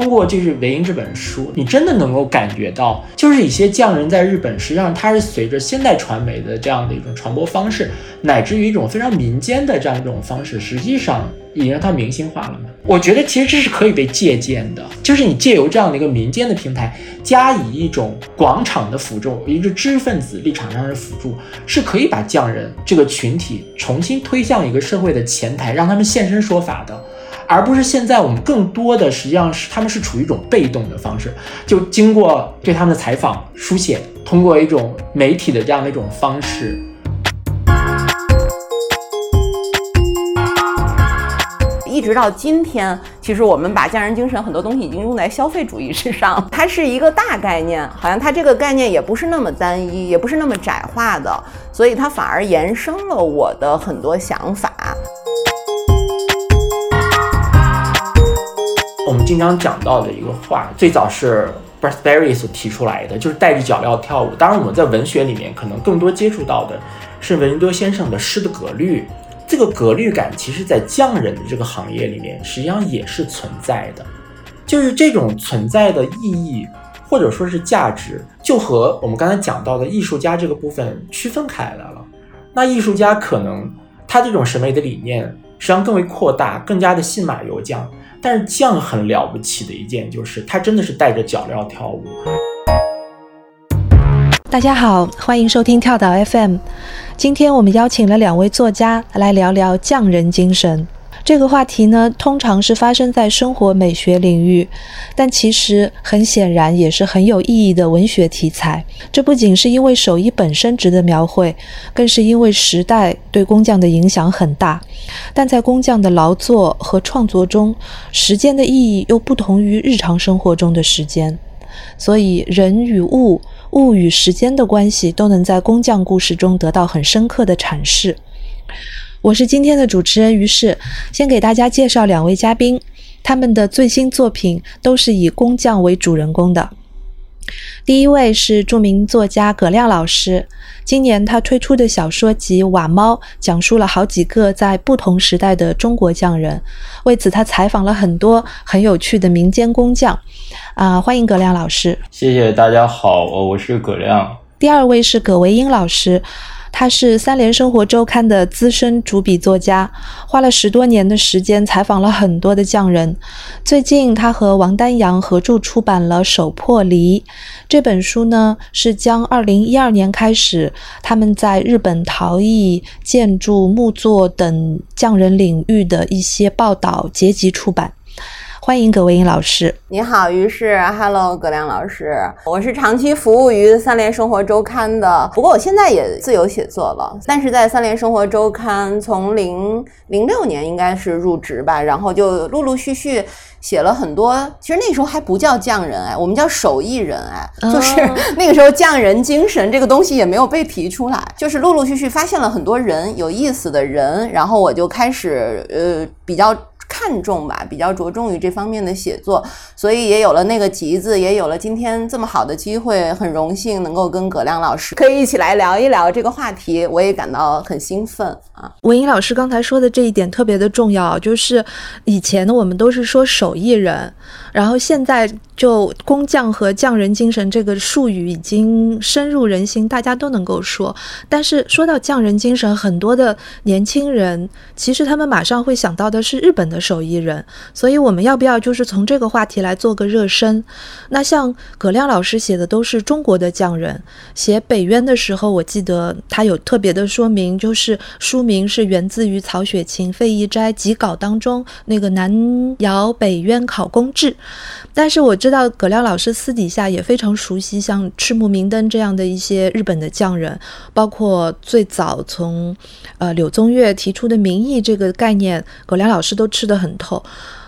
通过就是《维英》这本书，你真的能够感觉到，就是一些匠人在日本，实际上他是随着现代传媒的这样的一种传播方式，乃至于一种非常民间的这样一种方式，实际上已经让它明星化了嘛。我觉得其实这是可以被借鉴的，就是你借由这样的一个民间的平台，加以一种广场的辅助，一个知识分子立场上的辅助，是可以把匠人这个群体重新推向一个社会的前台，让他们现身说法的。而不是现在我们更多的实际上是他们是处于一种被动的方式，就经过对他们的采访、书写，通过一种媒体的这样的一种方式，一直到今天，其实我们把匠人精神很多东西已经用在消费主义之上，它是一个大概念，好像它这个概念也不是那么单一，也不是那么窄化的，所以它反而延伸了我的很多想法。我们经常讲到的一个话，最早是 Bradbury 所提出来的，就是带着脚镣跳舞。当然，我们在文学里面可能更多接触到的是文多先生的诗的格律。这个格律感，其实在匠人的这个行业里面，实际上也是存在的。就是这种存在的意义，或者说是价值，就和我们刚才讲到的艺术家这个部分区分开来了。那艺术家可能他这种审美的理念，实际上更为扩大，更加的信马由缰。但是匠很了不起的一件，就是他真的是带着脚镣跳舞。大家好，欢迎收听跳岛 FM。今天我们邀请了两位作家来聊聊匠人精神。这个话题呢，通常是发生在生活美学领域，但其实很显然也是很有意义的文学题材。这不仅是因为手艺本身值得描绘，更是因为时代对工匠的影响很大。但在工匠的劳作和创作中，时间的意义又不同于日常生活中的时间，所以人与物、物与时间的关系都能在工匠故事中得到很深刻的阐释。我是今天的主持人于适，先给大家介绍两位嘉宾，他们的最新作品都是以工匠为主人公的。第一位是著名作家葛亮老师，今年他推出的小说集《瓦猫》讲述了好几个在不同时代的中国匠人，为此他采访了很多很有趣的民间工匠。啊，欢迎葛亮老师！谢谢大家好，我是葛亮。第二位是葛维英老师。他是三联生活周刊的资深主笔作家，花了十多年的时间采访了很多的匠人。最近，他和王丹阳合著出版了《手破梨》这本书呢，是将二零一二年开始他们在日本陶艺、建筑、木作等匠人领域的一些报道结集出版。欢迎葛维英老师，你好，于是，Hello，葛亮老师，我是长期服务于三联生活周刊的，不过我现在也自由写作了，但是在三联生活周刊从零零六年应该是入职吧，然后就陆陆续续写了很多，其实那时候还不叫匠人哎，我们叫手艺人哎，就是 那个时候匠人精神这个东西也没有被提出来，就是陆陆续续发现了很多人有意思的人，然后我就开始呃比较。看重吧，比较着重于这方面的写作，所以也有了那个集子，也有了今天这么好的机会，很荣幸能够跟葛亮老师可以一起来聊一聊这个话题，我也感到很兴奋啊。文英老师刚才说的这一点特别的重要，就是以前呢我们都是说手艺人，然后现在就工匠和匠人精神这个术语已经深入人心，大家都能够说。但是说到匠人精神，很多的年轻人其实他们马上会想到的是日本的。手艺人，所以我们要不要就是从这个话题来做个热身？那像葛亮老师写的都是中国的匠人，写北渊的时候，我记得他有特别的说明，就是书名是源自于曹雪芹《废逸斋集稿》当中那个南窑北渊考工志。但是我知道葛亮老师私底下也非常熟悉像赤木明登这样的一些日本的匠人，包括最早从呃柳宗悦提出的名义这个概念，葛亮老师都吃得很透。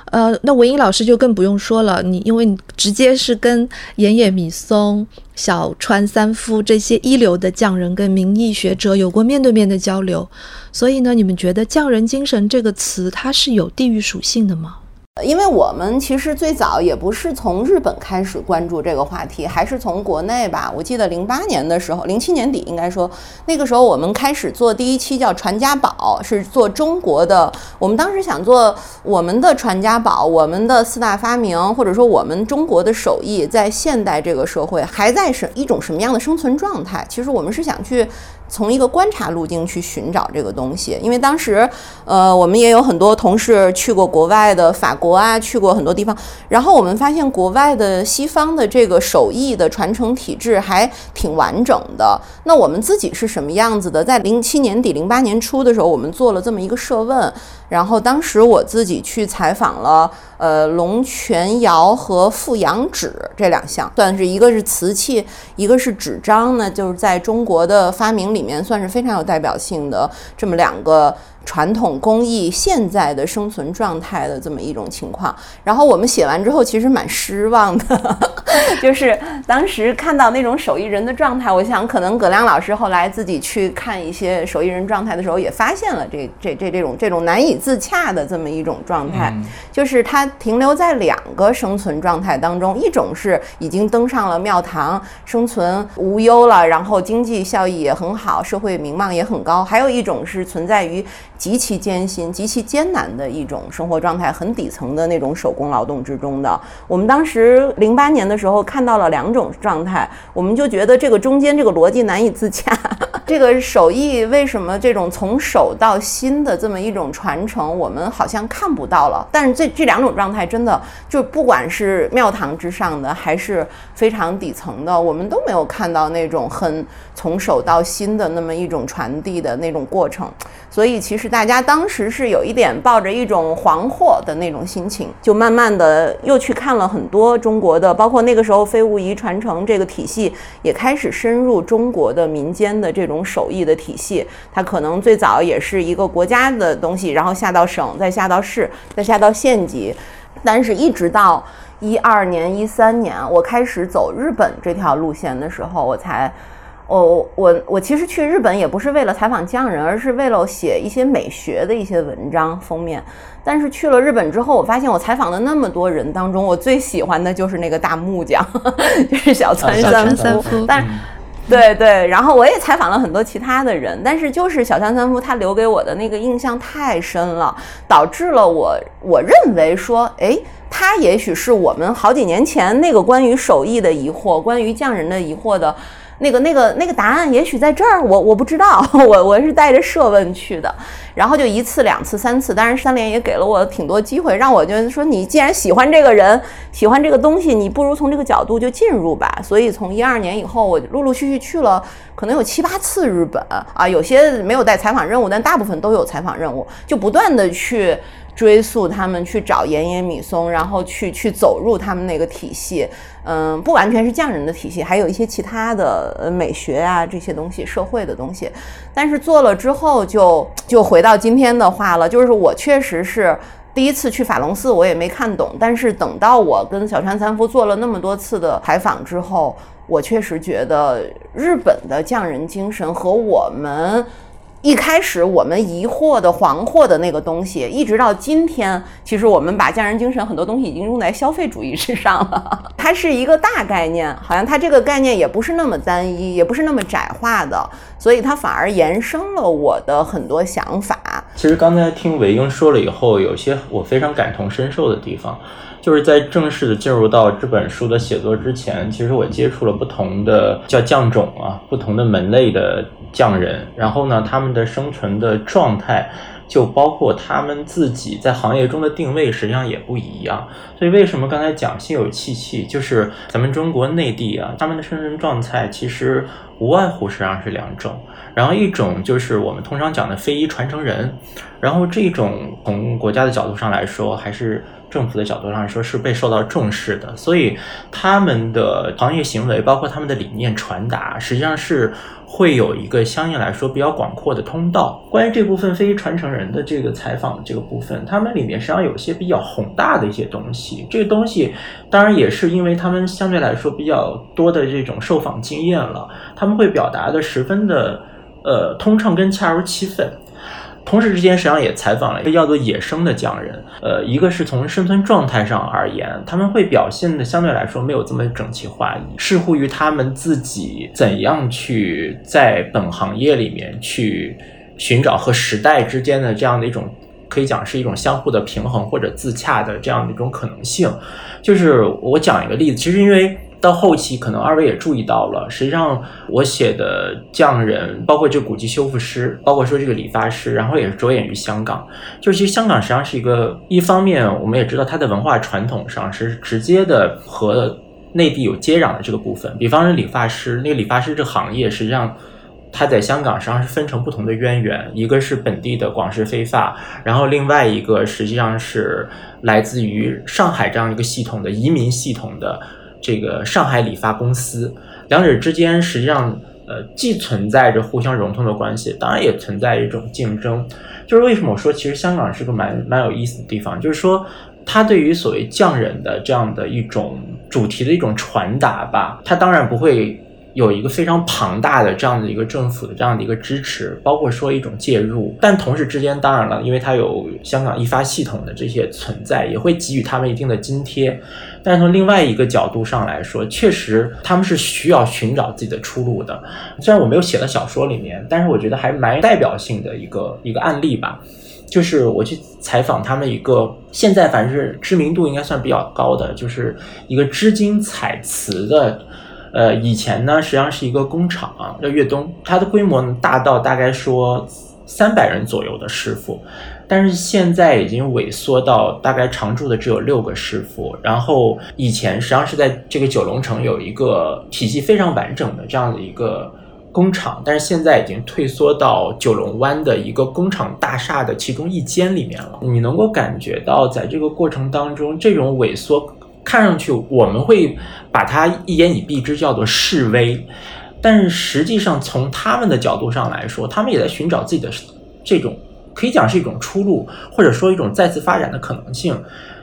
呃，那文英老师就更不用说了，你因为你直接是跟岩野米松、小川三夫这些一流的匠人跟民意学者有过面对面的交流，所以呢，你们觉得匠人精神这个词它是有地域属性的吗？因为我们其实最早也不是从日本开始关注这个话题，还是从国内吧。我记得零八年的时候，零七年底应该说，那个时候我们开始做第一期叫《传家宝》，是做中国的。我们当时想做我们的传家宝，我们的四大发明，或者说我们中国的手艺在现代这个社会还在是一种什么样的生存状态？其实我们是想去。从一个观察路径去寻找这个东西，因为当时，呃，我们也有很多同事去过国外的法国啊，去过很多地方，然后我们发现国外的西方的这个手艺的传承体制还挺完整的。那我们自己是什么样子的？在零七年底、零八年初的时候，我们做了这么一个设问。然后当时我自己去采访了，呃，龙泉窑和富阳纸这两项，算是一个是瓷器，一个是纸张呢，就是在中国的发明里面算是非常有代表性的这么两个。传统工艺现在的生存状态的这么一种情况，然后我们写完之后其实蛮失望的，就是当时看到那种手艺人的状态，我想可能葛亮老师后来自己去看一些手艺人状态的时候，也发现了这这这这种这种难以自洽的这么一种状态，就是他停留在两个生存状态当中，一种是已经登上了庙堂，生存无忧了，然后经济效益也很好，社会名望也很高，还有一种是存在于。极其艰辛、极其艰难的一种生活状态，很底层的那种手工劳动之中的。我们当时零八年的时候看到了两种状态，我们就觉得这个中间这个逻辑难以自洽。这个手艺为什么这种从手到心的这么一种传承，我们好像看不到了？但是这这两种状态真的就不管是庙堂之上的，还是非常底层的，我们都没有看到那种很从手到心的那么一种传递的那种过程。所以其实大家当时是有一点抱着一种惶惑的那种心情，就慢慢的又去看了很多中国的，包括那个时候非物仪传承这个体系也开始深入中国的民间的这种手艺的体系。它可能最早也是一个国家的东西，然后下到省，再下到市，再下到县级，但是一直到一二年、一三年，我开始走日本这条路线的时候，我才。我我我其实去日本也不是为了采访匠人，而是为了写一些美学的一些文章封面。但是去了日本之后，我发现我采访了那么多人当中，我最喜欢的就是那个大木匠，就是小川三夫。但对对，然后我也采访了很多其他的人，但是就是小川三夫他留给我的那个印象太深了，导致了我我认为说，哎，他也许是我们好几年前那个关于手艺的疑惑，关于匠人的疑惑的。那个、那个、那个答案也许在这儿，我我不知道，我我是带着设问去的，然后就一次、两次、三次，当然三联也给了我挺多机会，让我觉得说你既然喜欢这个人，喜欢这个东西，你不如从这个角度就进入吧。所以从一二年以后，我陆陆续续去了，可能有七八次日本啊，有些没有带采访任务，但大部分都有采访任务，就不断的去。追溯他们去找岩野米松，然后去去走入他们那个体系，嗯，不完全是匠人的体系，还有一些其他的美学啊这些东西，社会的东西。但是做了之后，就就回到今天的话了，就是我确实是第一次去法隆寺，我也没看懂。但是等到我跟小川三夫做了那么多次的采访之后，我确实觉得日本的匠人精神和我们。一开始我们疑惑的、惶惑的那个东西，一直到今天，其实我们把匠人精神很多东西已经用在消费主义之上了。它是一个大概念，好像它这个概念也不是那么单一，也不是那么窄化的，所以它反而延伸了我的很多想法。其实刚才听韦英说了以后，有些我非常感同身受的地方。就是在正式的进入到这本书的写作之前，其实我接触了不同的叫匠种啊，不同的门类的匠人，然后呢，他们的生存的状态，就包括他们自己在行业中的定位，实际上也不一样。所以为什么刚才讲心有戚戚，就是咱们中国内地啊，他们的生存状态其实无外乎实际上是两种，然后一种就是我们通常讲的非遗传承人，然后这种从国家的角度上来说，还是。政府的角度上来说是被受到重视的，所以他们的行业行为，包括他们的理念传达，实际上是会有一个相应来说比较广阔的通道。关于这部分非遗传承人的这个采访这个部分，他们里面实际上有些比较宏大的一些东西。这个东西当然也是因为他们相对来说比较多的这种受访经验了，他们会表达的十分的呃通畅跟恰如其分。同时之间，实际上也采访了一个叫做野生的匠人。呃，一个是从生存状态上而言，他们会表现的相对来说没有这么整齐划一，视乎于他们自己怎样去在本行业里面去寻找和时代之间的这样的一种，可以讲是一种相互的平衡或者自洽的这样的一种可能性。就是我讲一个例子，其实因为。到后期，可能二位也注意到了，实际上我写的匠人，包括这古籍修复师，包括说这个理发师，然后也是着眼于香港。就其实香港实际上是一个，一方面我们也知道它的文化传统上是直接的和内地有接壤的这个部分。比方说理发师，那个理发师这行业，实际上它在香港实际上是分成不同的渊源，一个是本地的广式飞发，然后另外一个实际上是来自于上海这样一个系统的移民系统的。这个上海理发公司，两者之间实际上，呃，既存在着互相融通的关系，当然也存在一种竞争。就是为什么我说，其实香港是个蛮蛮有意思的地方，就是说，它对于所谓匠人的这样的一种主题的一种传达吧，它当然不会。有一个非常庞大的这样的一个政府的这样的一个支持，包括说一种介入，但同时之间，当然了，因为它有香港一发系统的这些存在，也会给予他们一定的津贴。但从另外一个角度上来说，确实他们是需要寻找自己的出路的。虽然我没有写到小说里面，但是我觉得还蛮代表性的一个一个案例吧。就是我去采访他们一个现在反正是知名度应该算比较高的，就是一个织金彩瓷的。呃，以前呢，实际上是一个工厂，啊叫粤东，它的规模呢大到大概说三百人左右的师傅，但是现在已经萎缩到大概常驻的只有六个师傅。然后以前实际上是在这个九龙城有一个体系非常完整的这样的一个工厂，但是现在已经退缩到九龙湾的一个工厂大厦的其中一间里面了。你能够感觉到，在这个过程当中，这种萎缩。看上去我们会把它一言以蔽之叫做示威，但是实际上从他们的角度上来说，他们也在寻找自己的这种可以讲是一种出路，或者说一种再次发展的可能性。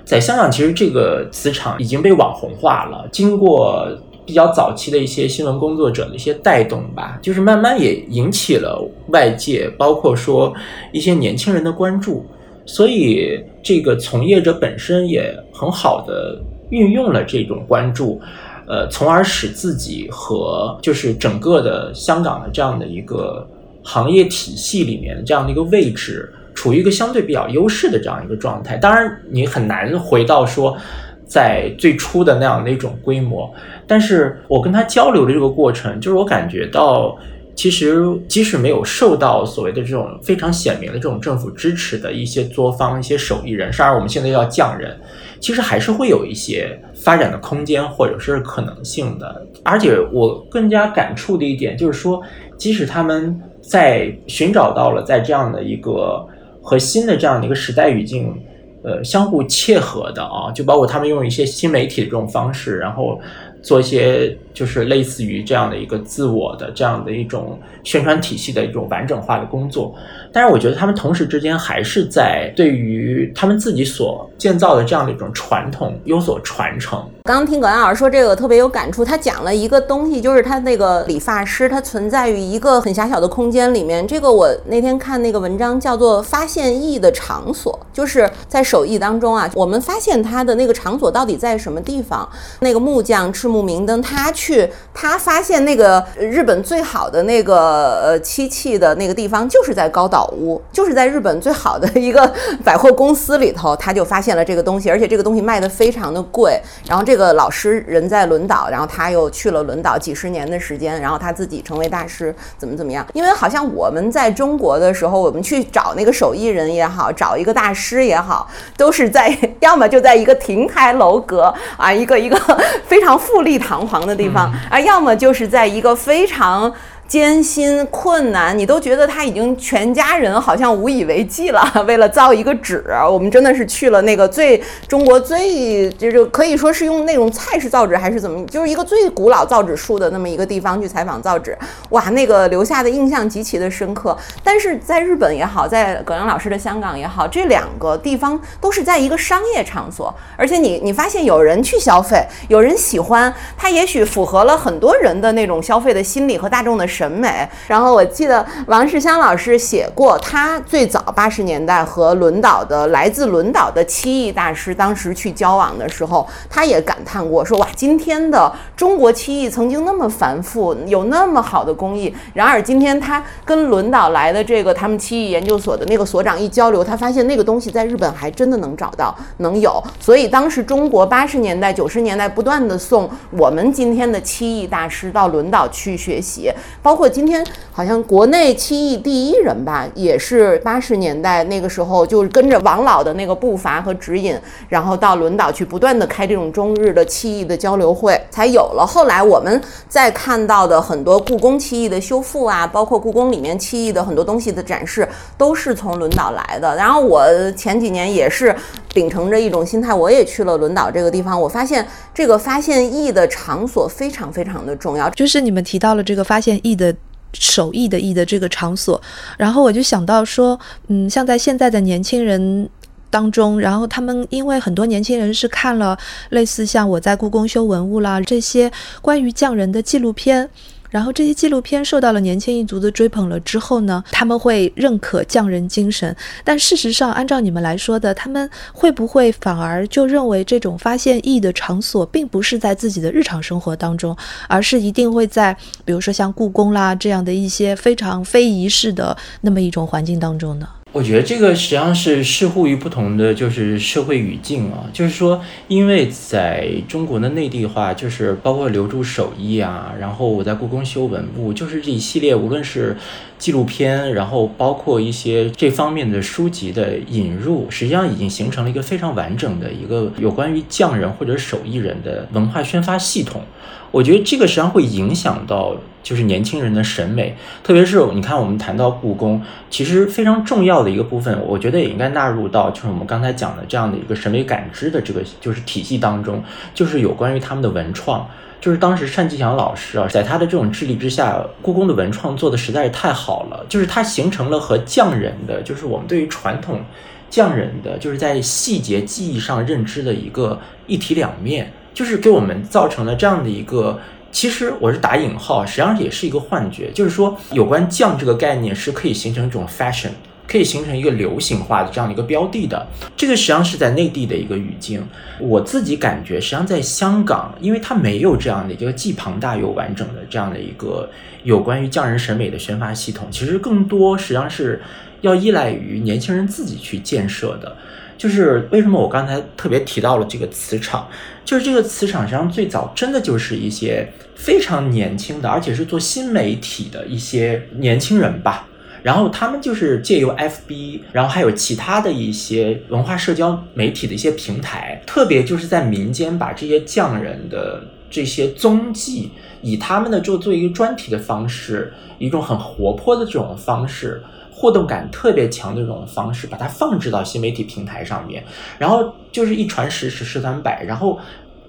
在香港，其实这个磁场已经被网红化了，经过比较早期的一些新闻工作者的一些带动吧，就是慢慢也引起了外界，包括说一些年轻人的关注，所以这个从业者本身也很好的。运用了这种关注，呃，从而使自己和就是整个的香港的这样的一个行业体系里面这样的一个位置，处于一个相对比较优势的这样一个状态。当然，你很难回到说在最初的那样的一种规模。但是我跟他交流的这个过程，就是我感觉到，其实即使没有受到所谓的这种非常显明的这种政府支持的一些作坊、一些手艺人，甚至我们现在叫匠人。其实还是会有一些发展的空间，或者是可能性的。而且我更加感触的一点就是说，即使他们在寻找到了在这样的一个和新的这样的一个时代语境，呃，相互切合的啊，就包括他们用一些新媒体的这种方式，然后做一些就是类似于这样的一个自我的这样的一种宣传体系的一种完整化的工作。但是我觉得他们同时之间还是在对于他们自己所建造的这样的一种传统有所传承。刚刚听葛安老师说这个特别有感触，他讲了一个东西，就是他那个理发师，他存在于一个很狭小的空间里面。这个我那天看那个文章叫做“发现艺的场所”，就是在手艺当中啊，我们发现他的那个场所到底在什么地方？那个木匠赤木明登，他去他发现那个日本最好的那个呃漆器的那个地方，就是在高岛。屋就是在日本最好的一个百货公司里头，他就发现了这个东西，而且这个东西卖的非常的贵。然后这个老师人在轮岛，然后他又去了轮岛几十年的时间，然后他自己成为大师，怎么怎么样？因为好像我们在中国的时候，我们去找那个手艺人也好，找一个大师也好，都是在 要么就在一个亭台楼阁啊，一个一个 非常富丽堂皇的地方啊，要么就是在一个非常。艰辛困难，你都觉得他已经全家人好像无以为继了。为了造一个纸，我们真的是去了那个最中国最就是可以说是用那种菜式造纸还是怎么，就是一个最古老造纸术的那么一个地方去采访造纸。哇，那个留下的印象极其的深刻。但是在日本也好，在葛阳老师的香港也好，这两个地方都是在一个商业场所，而且你你发现有人去消费，有人喜欢，它也许符合了很多人的那种消费的心理和大众的。审美。然后我记得王世襄老师写过，他最早八十年代和轮岛的来自轮岛的漆艺大师当时去交往的时候，他也感叹过说：“哇，今天的中国漆艺曾经那么繁复，有那么好的工艺，然而今天他跟轮岛来的这个他们漆艺研究所的那个所长一交流，他发现那个东西在日本还真的能找到，能有。所以当时中国八十年代、九十年代不断的送我们今天的漆艺大师到轮岛去学习，包包括今天好像国内漆艺第一人吧，也是八十年代那个时候就跟着王老的那个步伐和指引，然后到轮岛去不断的开这种中日的漆艺的交流会，才有了后来我们再看到的很多故宫漆艺的修复啊，包括故宫里面漆艺的很多东西的展示，都是从轮岛来的。然后我前几年也是秉承着一种心态，我也去了轮岛这个地方，我发现这个发现艺的场所非常非常的重要。就是你们提到了这个发现艺的手艺的艺的这个场所，然后我就想到说，嗯，像在现在的年轻人。当中，然后他们因为很多年轻人是看了类似像我在故宫修文物啦这些关于匠人的纪录片，然后这些纪录片受到了年轻一族的追捧了之后呢，他们会认可匠人精神。但事实上，按照你们来说的，他们会不会反而就认为这种发现意义的场所并不是在自己的日常生活当中，而是一定会在比如说像故宫啦这样的一些非常非仪式的那么一种环境当中呢？我觉得这个实际上是视乎于不同的就是社会语境啊，就是说，因为在中国的内地化，就是包括留住手艺啊，然后我在故宫修文物，就是这一系列，无论是纪录片，然后包括一些这方面的书籍的引入，实际上已经形成了一个非常完整的一个有关于匠人或者手艺人的文化宣发系统。我觉得这个实际上会影响到就是年轻人的审美，特别是你看我们谈到故宫，其实非常重要的一个部分，我觉得也应该纳入到就是我们刚才讲的这样的一个审美感知的这个就是体系当中，就是有关于他们的文创。就是当时单霁翔老师啊，在他的这种智力之下，故宫的文创做的实在是太好了，就是它形成了和匠人的，就是我们对于传统匠人的，就是在细节技艺上认知的一个一体两面。就是给我们造成了这样的一个，其实我是打引号，实际上也是一个幻觉。就是说，有关匠这个概念是可以形成一种 fashion，可以形成一个流行化的这样的一个标的的。这个实际上是在内地的一个语境。我自己感觉，实际上在香港，因为它没有这样的一个既庞大又完整的这样的一个有关于匠人审美的宣发系统，其实更多实际上是要依赖于年轻人自己去建设的。就是为什么我刚才特别提到了这个磁场，就是这个磁场实际上最早真的就是一些非常年轻的，而且是做新媒体的一些年轻人吧。然后他们就是借由 FB，然后还有其他的一些文化社交媒体的一些平台，特别就是在民间把这些匠人的这些踪迹，以他们的就做一个专题的方式，一种很活泼的这种方式。互动感特别强的这种方式，把它放置到新媒体平台上面，然后就是一传十，十传百，然后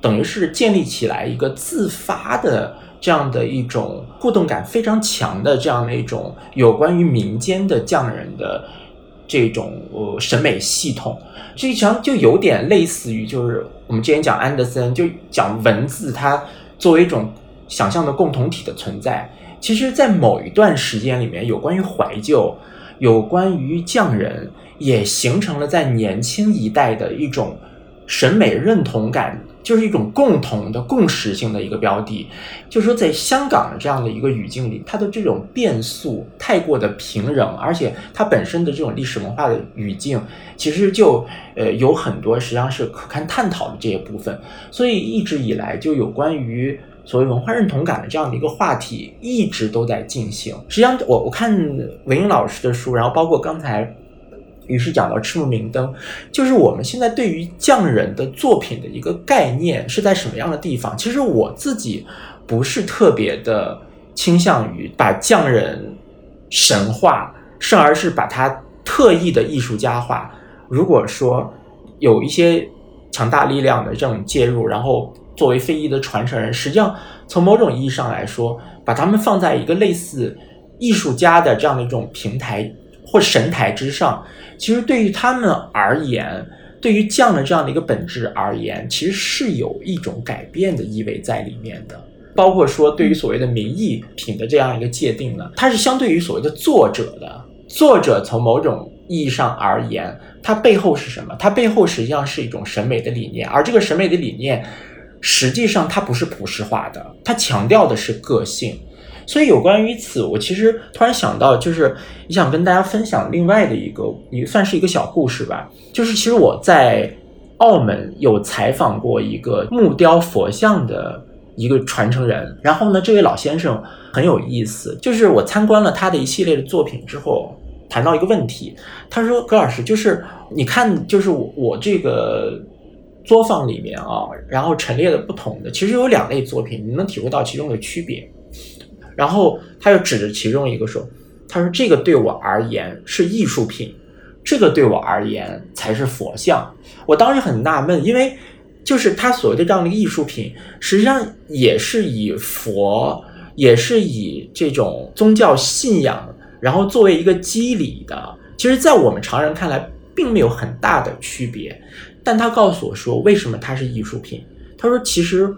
等于是建立起来一个自发的这样的一种互动感非常强的这样的一种有关于民间的匠人的这种呃审美系统，这实际上就有点类似于就是我们之前讲安德森，就讲文字它作为一种想象的共同体的存在，其实，在某一段时间里面，有关于怀旧。有关于匠人，也形成了在年轻一代的一种审美认同感，就是一种共同的共识性的一个标的。就是说，在香港这样的一个语境里，它的这种变速太过的平整，而且它本身的这种历史文化的语境，其实就呃有很多实际上是可堪探讨的这些部分。所以一直以来，就有关于。所谓文化认同感的这样的一个话题一直都在进行。实际上，我我看文英老师的书，然后包括刚才于是讲到赤木明灯，就是我们现在对于匠人的作品的一个概念是在什么样的地方？其实我自己不是特别的倾向于把匠人神话，甚而是把它特意的艺术家化。如果说有一些强大力量的这种介入，然后。作为非遗的传承人，实际上从某种意义上来说，把他们放在一个类似艺术家的这样的一种平台或神台之上，其实对于他们而言，对于匠的这样的一个本质而言，其实是有一种改变的意味在里面的。包括说对于所谓的名艺品的这样一个界定呢，它是相对于所谓的作者的。作者从某种意义上而言，它背后是什么？它背后实际上是一种审美的理念，而这个审美的理念，实际上它不是普世化的，它强调的是个性。所以有关于此，我其实突然想到，就是也想跟大家分享另外的一个，也算是一个小故事吧。就是其实我在澳门有采访过一个木雕佛像的一个传承人，然后呢，这位老先生很有意思，就是我参观了他的一系列的作品之后，谈到一个问题，他说：“葛老师，就是你看，就是我我这个作坊里面啊，然后陈列的不同的，其实有两类作品，你能体会到其中的区别。”然后他又指着其中一个说：“他说这个对我而言是艺术品，这个对我而言才是佛像。”我当时很纳闷，因为就是他所谓的这样的艺术品，实际上也是以佛，也是以这种宗教信仰，然后作为一个基理的。其实，在我们常人看来，并没有很大的区别。但他告诉我说，为什么它是艺术品？他说，其实。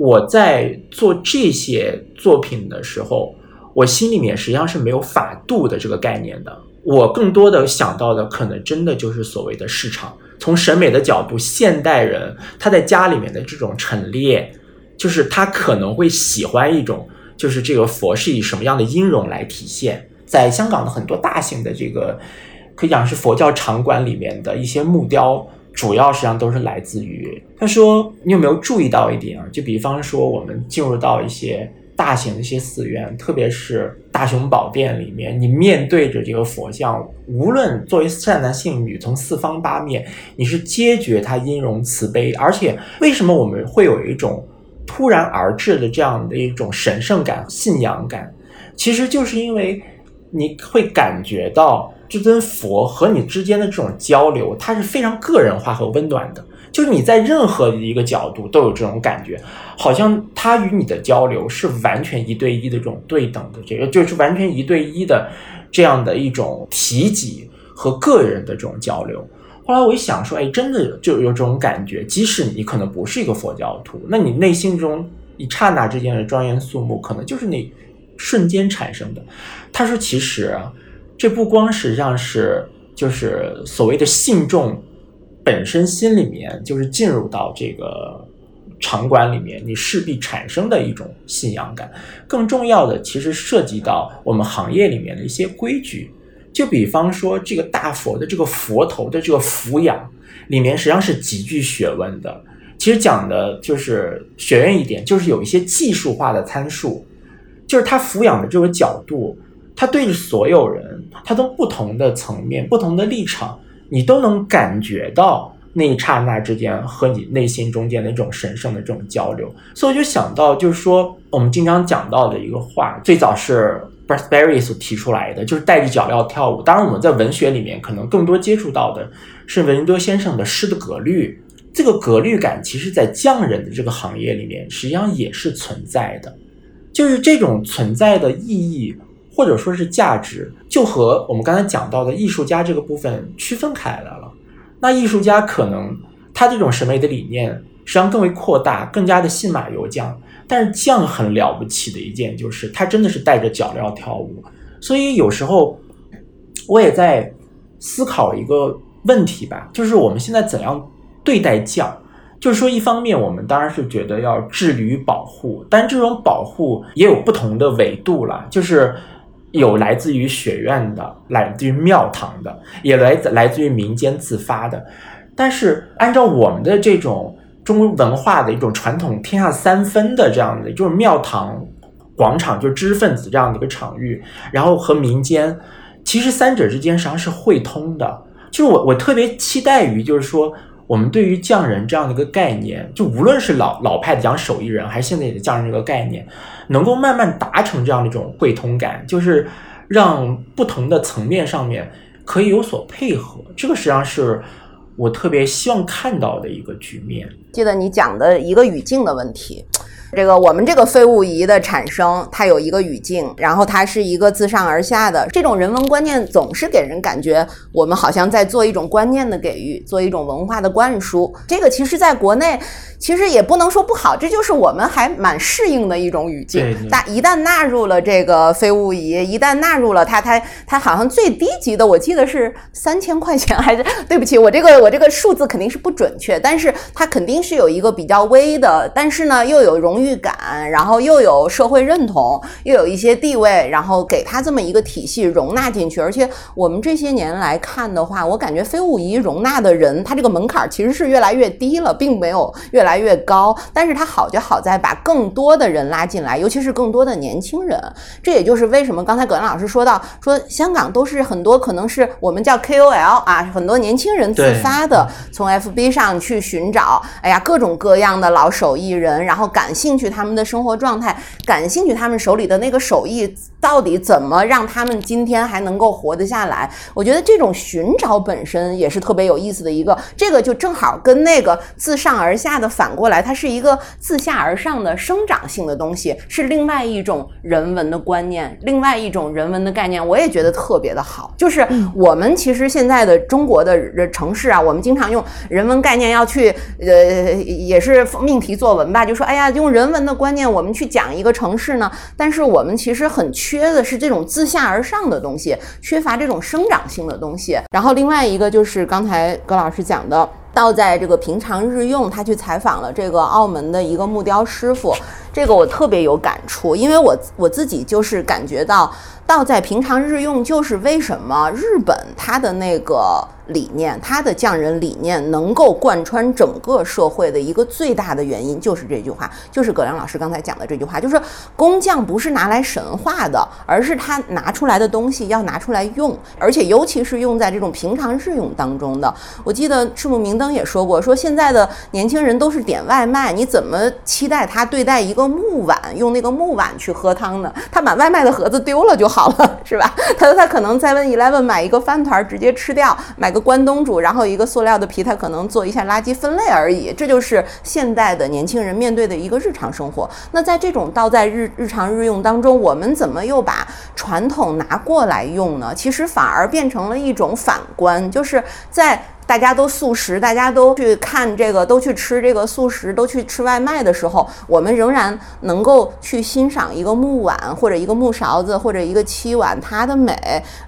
我在做这些作品的时候，我心里面实际上是没有法度的这个概念的。我更多的想到的可能真的就是所谓的市场。从审美的角度，现代人他在家里面的这种陈列，就是他可能会喜欢一种，就是这个佛是以什么样的音容来体现。在香港的很多大型的这个可以讲是佛教场馆里面的一些木雕。主要实际上都是来自于他说，你有没有注意到一点啊？就比方说，我们进入到一些大型的一些寺院，特别是大雄宝殿里面，你面对着这个佛像，无论作为善男信女，从四方八面，你是皆觉它音容慈悲。而且，为什么我们会有一种突然而至的这样的一种神圣感、信仰感？其实就是因为你会感觉到。这尊佛和你之间的这种交流，它是非常个人化和温暖的。就是你在任何一个角度都有这种感觉，好像他与你的交流是完全一对一的这种对等的，这个就是完全一对一的这样的一种提及和个人的这种交流。后来我一想说，哎，真的就有这种感觉。即使你可能不是一个佛教徒，那你内心中一刹那之间的庄严肃穆，可能就是那瞬间产生的。他说，其实。这不光实际上是就是所谓的信众本身心里面就是进入到这个场馆里面，你势必产生的一种信仰感。更重要的，其实涉及到我们行业里面的一些规矩。就比方说，这个大佛的这个佛头的这个俯仰，里面实际上是极具学问的。其实讲的就是学院一点，就是有一些技术化的参数，就是它俯仰的这个角度。他对着所有人，他从不同的层面、不同的立场，你都能感觉到那一刹那之间和你内心中间的这种神圣的这种交流。所以我就想到，就是说我们经常讲到的一个话，最早是 brad berry 所提出来的，就是带着脚镣跳舞。当然，我们在文学里面可能更多接触到的是文多先生的诗的格律。这个格律感，其实在匠人的这个行业里面，实际上也是存在的，就是这种存在的意义。或者说是价值，就和我们刚才讲到的艺术家这个部分区分开来了。那艺术家可能他这种审美的理念实际上更为扩大，更加的信马由缰。但是匠很了不起的一件就是他真的是带着脚镣跳舞。所以有时候我也在思考一个问题吧，就是我们现在怎样对待匠？就是说，一方面我们当然是觉得要致力于保护，但这种保护也有不同的维度了，就是。有来自于学院的，来自于庙堂的，也来自来自于民间自发的。但是按照我们的这种中国文化的一种传统，天下三分的这样的，就是庙堂、广场，就是知识分子这样的一个场域，然后和民间，其实三者之间实际上是汇通的。就是我我特别期待于，就是说。我们对于匠人这样的一个概念，就无论是老老派的讲手艺人，还是现在的匠人这个概念，能够慢慢达成这样的一种汇通感，就是让不同的层面上面可以有所配合。这个实际上是我特别希望看到的一个局面。记得你讲的一个语境的问题，这个我们这个非物仪的产生，它有一个语境，然后它是一个自上而下的这种人文观念，总是给人感觉我们好像在做一种观念的给予，做一种文化的灌输。这个其实在国内。其实也不能说不好，这就是我们还蛮适应的一种语境。但一旦纳入了这个非物仪，一旦纳入了它，它它好像最低级的，我记得是三千块钱，还是对不起，我这个我这个数字肯定是不准确，但是它肯定是有一个比较微的，但是呢又有荣誉感，然后又有社会认同，又有一些地位，然后给他这么一个体系容纳进去。而且我们这些年来看的话，我感觉非物仪容纳的人，他这个门槛其实是越来越低了，并没有越来。越高，但是它好就好在把更多的人拉进来，尤其是更多的年轻人。这也就是为什么刚才葛兰老师说到，说香港都是很多可能是我们叫 KOL 啊，很多年轻人自发的从 FB 上去寻找，哎呀，各种各样的老手艺人，然后感兴兴趣他们的生活状态，感兴趣他们手里的那个手艺到底怎么让他们今天还能够活得下来。我觉得这种寻找本身也是特别有意思的一个，这个就正好跟那个自上而下的。反过来，它是一个自下而上的生长性的东西，是另外一种人文的观念，另外一种人文的概念。我也觉得特别的好。就是我们其实现在的中国的城市啊，我们经常用人文概念要去，呃，也是命题作文吧，就说，哎呀，用人人文的观念我们去讲一个城市呢。但是我们其实很缺的是这种自下而上的东西，缺乏这种生长性的东西。然后另外一个就是刚才葛老师讲的。倒在这个平常日用，他去采访了这个澳门的一个木雕师傅，这个我特别有感触，因为我我自己就是感觉到。倒在平常日用，就是为什么日本它的那个理念，它的匠人理念能够贯穿整个社会的一个最大的原因，就是这句话，就是葛亮老师刚才讲的这句话，就是工匠不是拿来神话的，而是他拿出来的东西要拿出来用，而且尤其是用在这种平常日用当中的。我记得赤木明灯也说过，说现在的年轻人都是点外卖，你怎么期待他对待一个木碗，用那个木碗去喝汤呢？他把外卖的盒子丢了就好。了，是吧？他说他可能在问 Eleven 买一个饭团直接吃掉，买个关东煮，然后一个塑料的皮，他可能做一下垃圾分类而已。这就是现代的年轻人面对的一个日常生活。那在这种倒在日日常日用当中，我们怎么又把传统拿过来用呢？其实反而变成了一种反观，就是在。大家都素食，大家都去看这个，都去吃这个素食，都去吃外卖的时候，我们仍然能够去欣赏一个木碗或者一个木勺子或者一个漆碗它的美，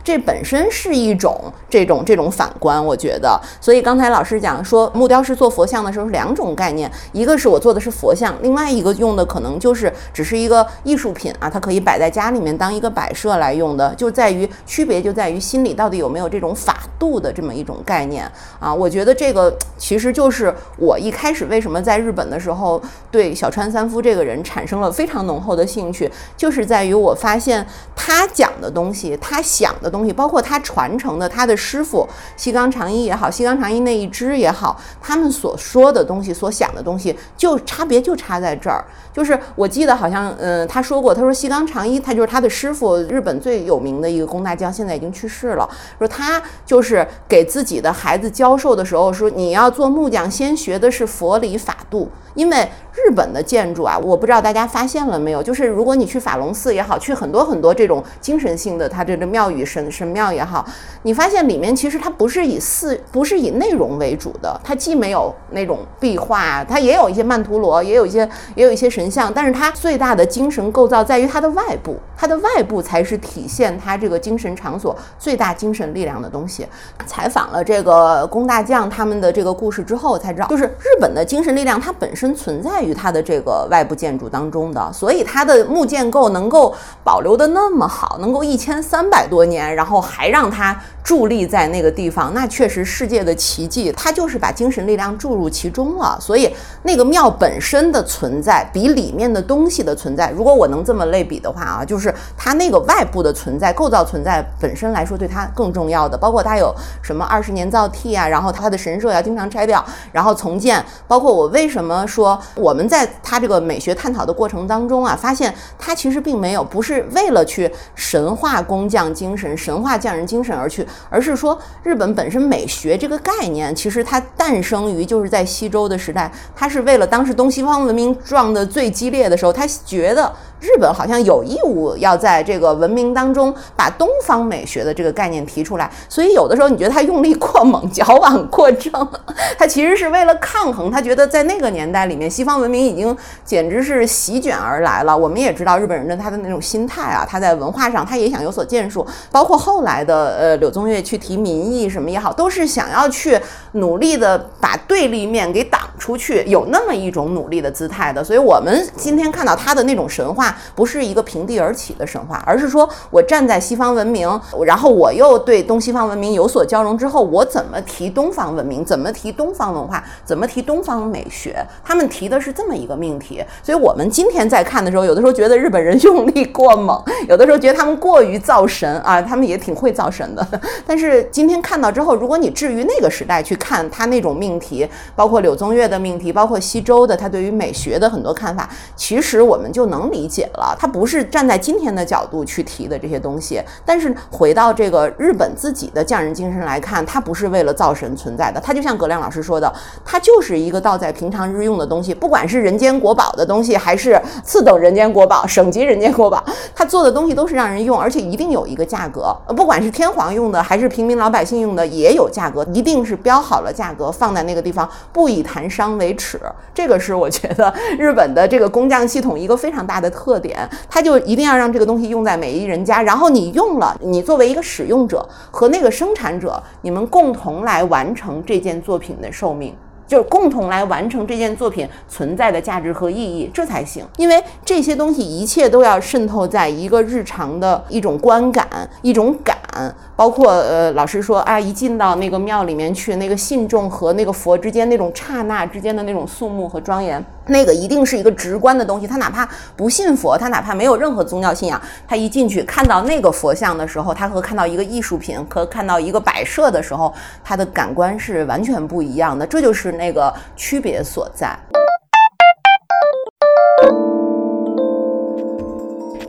这本身是一种这种这种反观，我觉得。所以刚才老师讲说，木雕师做佛像的时候是两种概念，一个是我做的是佛像，另外一个用的可能就是只是一个艺术品啊，它可以摆在家里面当一个摆设来用的，就在于区别就在于心里到底有没有这种法度的这么一种概念。啊，我觉得这个其实就是我一开始为什么在日本的时候对小川三夫这个人产生了非常浓厚的兴趣，就是在于我发现他讲的东西，他想的东西，包括他传承的他的师傅西冈长一也好，西冈长一那一支也好，他们所说的东西，所想的东西，就差别就差在这儿。就是我记得好像，嗯，他说过，他说西冈长一，他就是他的师傅，日本最有名的一个工大将，现在已经去世了。说他就是给自己的孩子教授的时候说，你要做木匠，先学的是佛理法度，因为。日本的建筑啊，我不知道大家发现了没有，就是如果你去法隆寺也好，去很多很多这种精神性的它这个庙宇神神庙也好，你发现里面其实它不是以寺，不是以内容为主的，它既没有那种壁画，它也有一些曼陀罗，也有一些也有一些神像，但是它最大的精神构造在于它的外部，它的外部才是体现它这个精神场所最大精神力量的东西。采访了这个宫大将他们的这个故事之后，才知道，就是日本的精神力量它本身存在。于它的这个外部建筑当中的，所以它的木建构能够保留的那么好，能够一千三百多年，然后还让它伫立在那个地方，那确实世界的奇迹。它就是把精神力量注入其中了，所以那个庙本身的存在比里面的东西的存在，如果我能这么类比的话啊，就是它那个外部的存在、构造存在本身来说，对它更重要的，包括它有什么二十年造替啊，然后它的神社要经常拆掉，然后重建，包括我为什么说我。们在他这个美学探讨的过程当中啊，发现他其实并没有不是为了去神话工匠精神、神话匠人精神而去而是说日本本身美学这个概念，其实它诞生于就是在西周的时代，它是为了当时东西方文明撞得最激烈的时候，他觉得。日本好像有义务要在这个文明当中把东方美学的这个概念提出来，所以有的时候你觉得他用力过猛、矫枉过正，他其实是为了抗衡。他觉得在那个年代里面，西方文明已经简直是席卷而来了。我们也知道日本人的他的那种心态啊，他在文化上他也想有所建树，包括后来的呃柳宗悦去提民意什么也好，都是想要去努力的把对立面给挡出去，有那么一种努力的姿态的。所以我们今天看到他的那种神话。不是一个平地而起的神话，而是说我站在西方文明，然后我又对东西方文明有所交融之后，我怎么提东方文明，怎么提东方文化，怎么提东方美学？他们提的是这么一个命题。所以，我们今天在看的时候，有的时候觉得日本人用力过猛，有的时候觉得他们过于造神啊，他们也挺会造神的。但是今天看到之后，如果你置于那个时代去看他那种命题，包括柳宗悦的命题，包括西周的他对于美学的很多看法，其实我们就能理解了。他不是站在今天的角度去提的这些东西，但是回到这个日本自己的匠人精神来看，它不是为了造神存在的。它就像葛亮老师说的，它就是一个倒在平常日用的东西，不管是人间国宝的东西，还是次等人间国宝、省级人间国宝，它做的东西都是让人用，而且一定有一个价格。不管是天皇用的，还是平民老百姓用的，也有价格，一定是标好了价格，放在那个地方，不以谈商为耻。这个是我觉得日本的这个工匠系统一个非常大的特特点。他就一定要让这个东西用在每一人家，然后你用了，你作为一个使用者和那个生产者，你们共同来完成这件作品的寿命，就是共同来完成这件作品存在的价值和意义，这才行。因为这些东西一切都要渗透在一个日常的一种观感、一种感。包括呃，老师说啊，一进到那个庙里面去，那个信众和那个佛之间那种刹那之间的那种肃穆和庄严，那个一定是一个直观的东西。他哪怕不信佛，他哪怕没有任何宗教信仰，他一进去看到那个佛像的时候，他和看到一个艺术品和看到一个摆设的时候，他的感官是完全不一样的。这就是那个区别所在。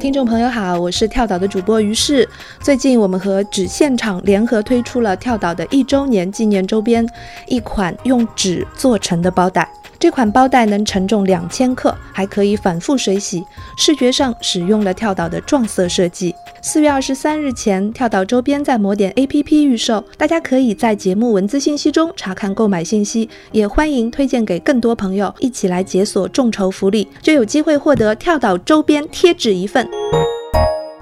听众朋友好，我是跳岛的主播于适。最近我们和纸现场联合推出了跳岛的一周年纪念周边，一款用纸做成的包袋。这款包袋能承重两千克，还可以反复水洗，视觉上使用了跳岛的撞色设计。四月二十三日前，跳岛周边在魔点 APP 预售，大家可以在节目文字信息中查看购买信息，也欢迎推荐给更多朋友，一起来解锁众筹福利，就有机会获得跳岛周边贴纸一份。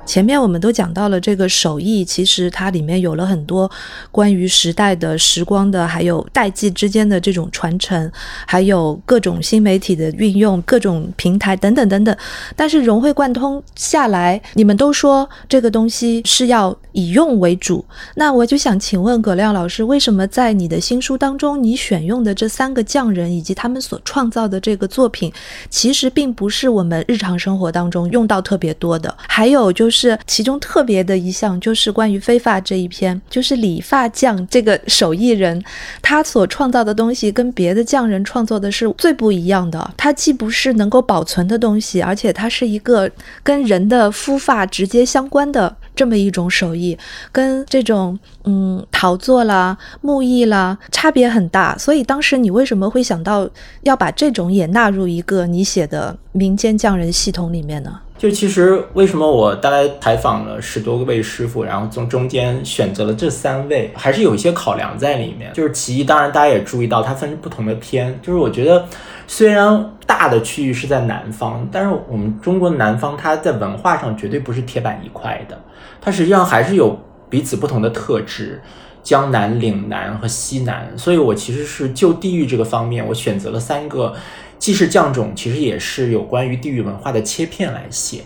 前面我们都讲到了这个手艺，其实它里面有了很多关于时代的时光的，还有代际之间的这种传承，还有各种新媒体的运用，各种平台等等等等。但是融会贯通下来，你们都说这个东西是要以用为主。那我就想请问葛亮老师，为什么在你的新书当中，你选用的这三个匠人以及他们所创造的这个作品，其实并不是我们日常生活当中用到特别多的？还有就是。是其中特别的一项，就是关于飞发这一篇，就是理发匠这个手艺人，他所创造的东西跟别的匠人创作的是最不一样的。它既不是能够保存的东西，而且它是一个跟人的肤发直接相关的这么一种手艺，跟这种嗯陶作啦、木艺啦差别很大。所以当时你为什么会想到要把这种也纳入一个你写的民间匠人系统里面呢？就其实为什么我大概采访了十多位师傅，然后从中间选择了这三位，还是有一些考量在里面。就是其一，当然大家也注意到它分不同的篇。就是我觉得虽然大的区域是在南方，但是我们中国南方它在文化上绝对不是铁板一块的，它实际上还是有彼此不同的特质，江南、岭南和西南。所以我其实是就地域这个方面，我选择了三个。既是匠种，其实也是有关于地域文化的切片来写。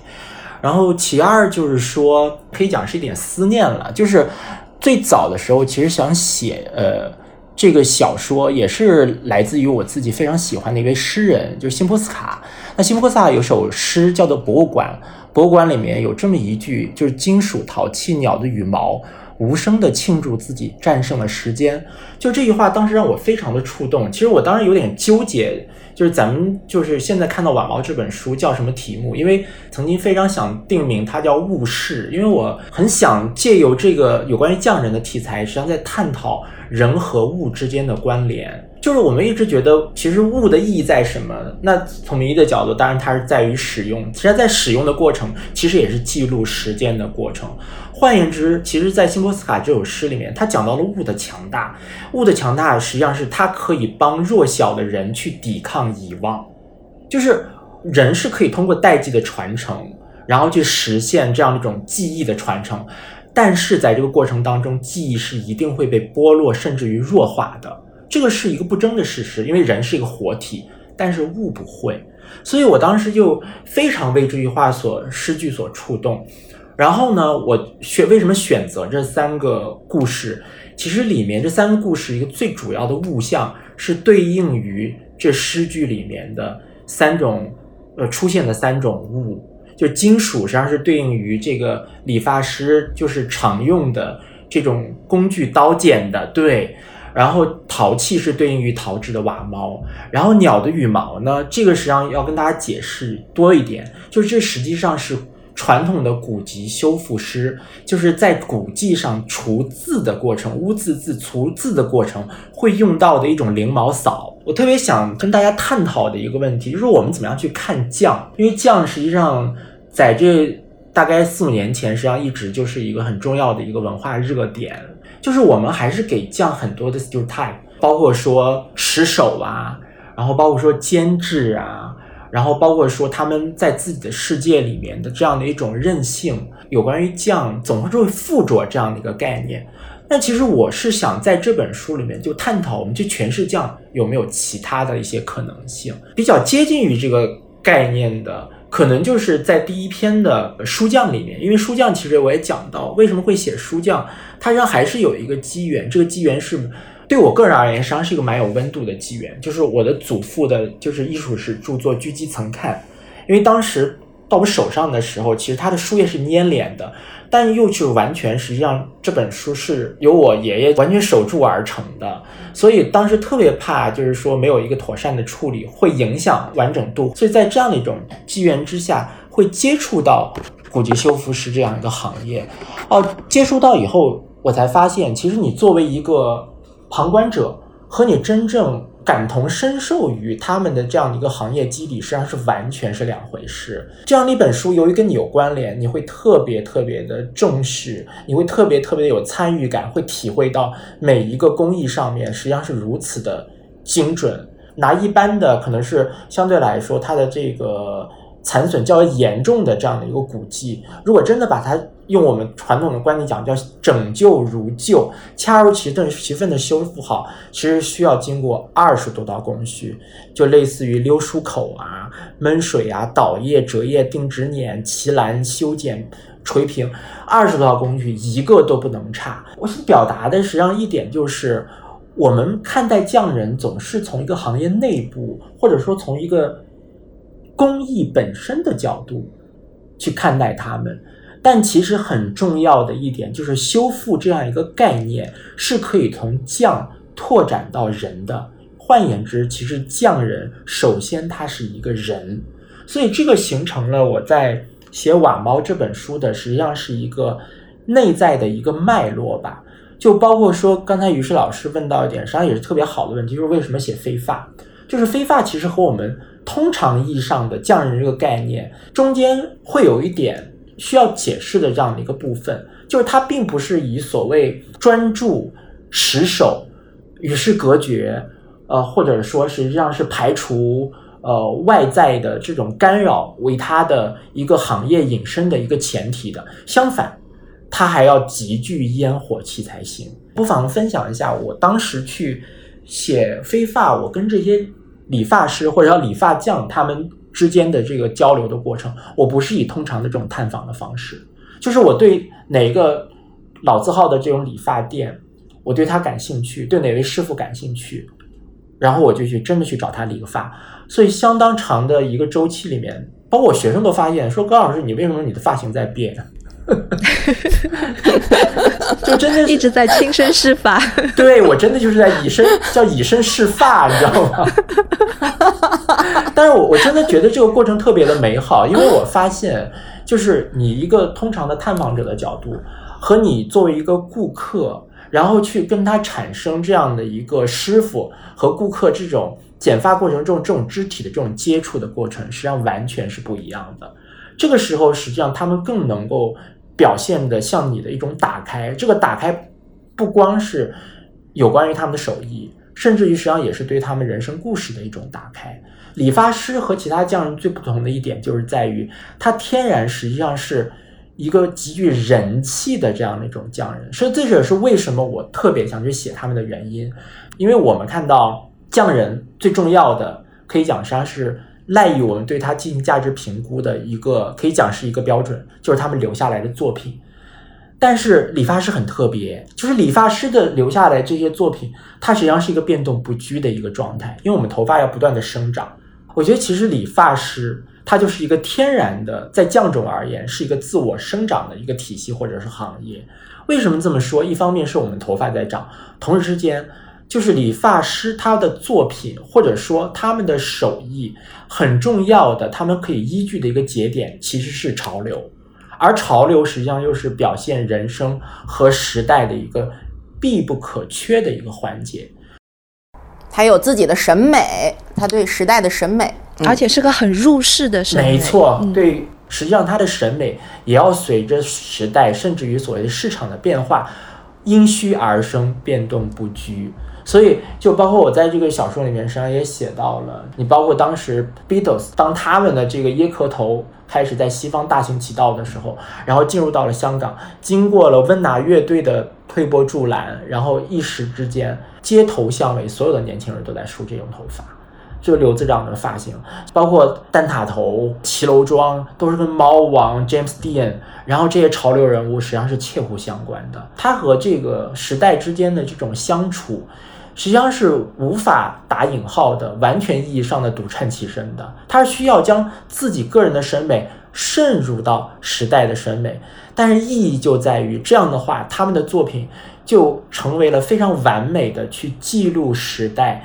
然后其二就是说，可以讲是一点思念了。就是最早的时候，其实想写呃这个小说，也是来自于我自己非常喜欢的一位诗人，就是辛波斯卡。那辛波斯卡有首诗叫做《博物馆》，博物馆里面有这么一句，就是金属陶器鸟的羽毛。无声的庆祝自己战胜了时间，就这句话当时让我非常的触动。其实我当时有点纠结，就是咱们就是现在看到晚猫这本书叫什么题目？因为曾经非常想定名它叫物事，因为我很想借由这个有关于匠人的题材，实际上在探讨人和物之间的关联。就是我们一直觉得，其实物的意义在什么？那从名义的角度，当然它是在于使用。其实，在使用的过程，其实也是记录时间的过程。换言之，其实，在辛波斯卡这首诗里面，他讲到了物的强大。物的强大，实际上是它可以帮弱小的人去抵抗遗忘。就是人是可以通过代际的传承，然后去实现这样一种记忆的传承。但是在这个过程当中，记忆是一定会被剥落，甚至于弱化的。这个是一个不争的事实，因为人是一个活体，但是物不会，所以我当时就非常为这句话所诗句所触动。然后呢，我选为什么选择这三个故事？其实里面这三个故事，一个最主要的物象是对应于这诗句里面的三种呃出现的三种物，就金属实际上是对应于这个理发师就是常用的这种工具刀剪的，对。然后陶器是对应于陶制的瓦猫，然后鸟的羽毛呢？这个实际上要跟大家解释多一点，就是这实际上是传统的古籍修复师，就是在古迹上除字的过程，污渍字除字的过程会用到的一种灵毛扫。我特别想跟大家探讨的一个问题，就是我们怎么样去看匠？因为匠实际上在这大概四五年前，实际上一直就是一个很重要的一个文化热点。就是我们还是给匠很多的 stereotype，包括说持手啊，然后包括说监制啊，然后包括说他们在自己的世界里面的这样的一种韧性。有关于匠，总是会附着这样的一个概念。但其实我是想在这本书里面就探讨，我们去诠释匠有没有其他的一些可能性，比较接近于这个概念的。可能就是在第一篇的书匠里面，因为书匠其实我也讲到为什么会写书匠，它实际上还是有一个机缘，这个机缘是对我个人而言，实际上是一个蛮有温度的机缘，就是我的祖父的，就是艺术史著作《狙击曾看》，因为当时到我手上的时候，其实他的书页是粘连的。但又是完全，实际上这本书是由我爷爷完全手铸而成的，所以当时特别怕，就是说没有一个妥善的处理，会影响完整度。所以在这样的一种机缘之下，会接触到古籍修复师这样一个行业。哦，接触到以后，我才发现，其实你作为一个旁观者，和你真正。感同身受于他们的这样的一个行业基底，实际上是完全是两回事。这样的一本书，由于跟你有关联，你会特别特别的重视，你会特别特别的有参与感，会体会到每一个工艺上面实际上是如此的精准。拿一般的，可能是相对来说它的这个。残损较为严重的这样的一个古迹，如果真的把它用我们传统的观点讲，叫拯救如旧，恰如其分其分的修复好，其实需要经过二十多道工序，就类似于溜出口啊、焖水啊、倒液、折液、定指捻、齐栏、修剪、锤平，二十多道工序一个都不能差。我想表达的实际上一点就是，我们看待匠人总是从一个行业内部，或者说从一个。工艺本身的角度去看待他们，但其实很重要的一点就是修复这样一个概念是可以从匠拓展到人的。换言之，其实匠人首先他是一个人，所以这个形成了我在写《瓦猫》这本书的实际上是一个内在的一个脉络吧。就包括说刚才于适老师问到一点，实际上也是特别好的问题，就是为什么写飞发？就是飞发其实和我们。通常意义上的匠人这个概念，中间会有一点需要解释的这样的一个部分，就是它并不是以所谓专注、持守、与世隔绝，呃，或者说实际上是排除呃外在的这种干扰为它的一个行业隐身的一个前提的。相反，它还要极具烟火气才行。不妨分享一下我当时去写飞发，我跟这些。理发师或者叫理发匠，他们之间的这个交流的过程，我不是以通常的这种探访的方式，就是我对哪个老字号的这种理发店，我对他感兴趣，对哪位师傅感兴趣，然后我就去真的去找他理个发。所以相当长的一个周期里面，包括我学生都发现说：“高老师，你为什么你的发型在变？” 就真的一直在亲身试法。对我真的就是在以身叫以身试法，你知道吗？但是我我真的觉得这个过程特别的美好，因为我发现，就是你一个通常的探访者的角度，和你作为一个顾客，然后去跟他产生这样的一个师傅和顾客这种剪发过程中这种肢体的这种接触的过程，实际上完全是不一样的。这个时候，实际上他们更能够表现的像你的一种打开。这个打开不光是有关于他们的手艺，甚至于实际上也是对他们人生故事的一种打开。理发师和其他匠人最不同的一点，就是在于他天然实际上是一个极具人气的这样的一种匠人。所以这也是为什么我特别想去写他们的原因，因为我们看到匠人最重要的，可以讲实际上是。赖以我们对它进行价值评估的一个，可以讲是一个标准，就是他们留下来的作品。但是理发师很特别，就是理发师的留下来这些作品，它实际上是一个变动不居的一个状态，因为我们头发要不断的生长。我觉得其实理发师他就是一个天然的，在匠种而言是一个自我生长的一个体系或者是行业。为什么这么说？一方面是我们头发在长，同时之间。就是理发师他的作品，或者说他们的手艺很重要的，他们可以依据的一个节点其实是潮流，而潮流实际上又是表现人生和时代的一个必不可缺的一个环节。他有自己的审美，他对时代的审美，而且是个很入世的审美。没错，对，实际上他的审美也要随着时代，甚至于所谓的市场的变化，因需而生，变动不居。所以，就包括我在这个小说里面，实际上也写到了，你包括当时 Beatles 当他们的这个椰壳头开始在西方大行其道的时候，然后进入到了香港，经过了温拿乐队的推波助澜，然后一时之间街头巷尾所有的年轻人都在梳这种头发，就刘子长的发型，包括蛋挞头、骑楼装，都是跟猫王 James Dean，然后这些潮流人物实际上是切互相关的，他和这个时代之间的这种相处。实际上是无法打引号的完全意义上的独善其身的，他是需要将自己个人的审美渗入到时代的审美，但是意义就在于这样的话，他们的作品就成为了非常完美的去记录时代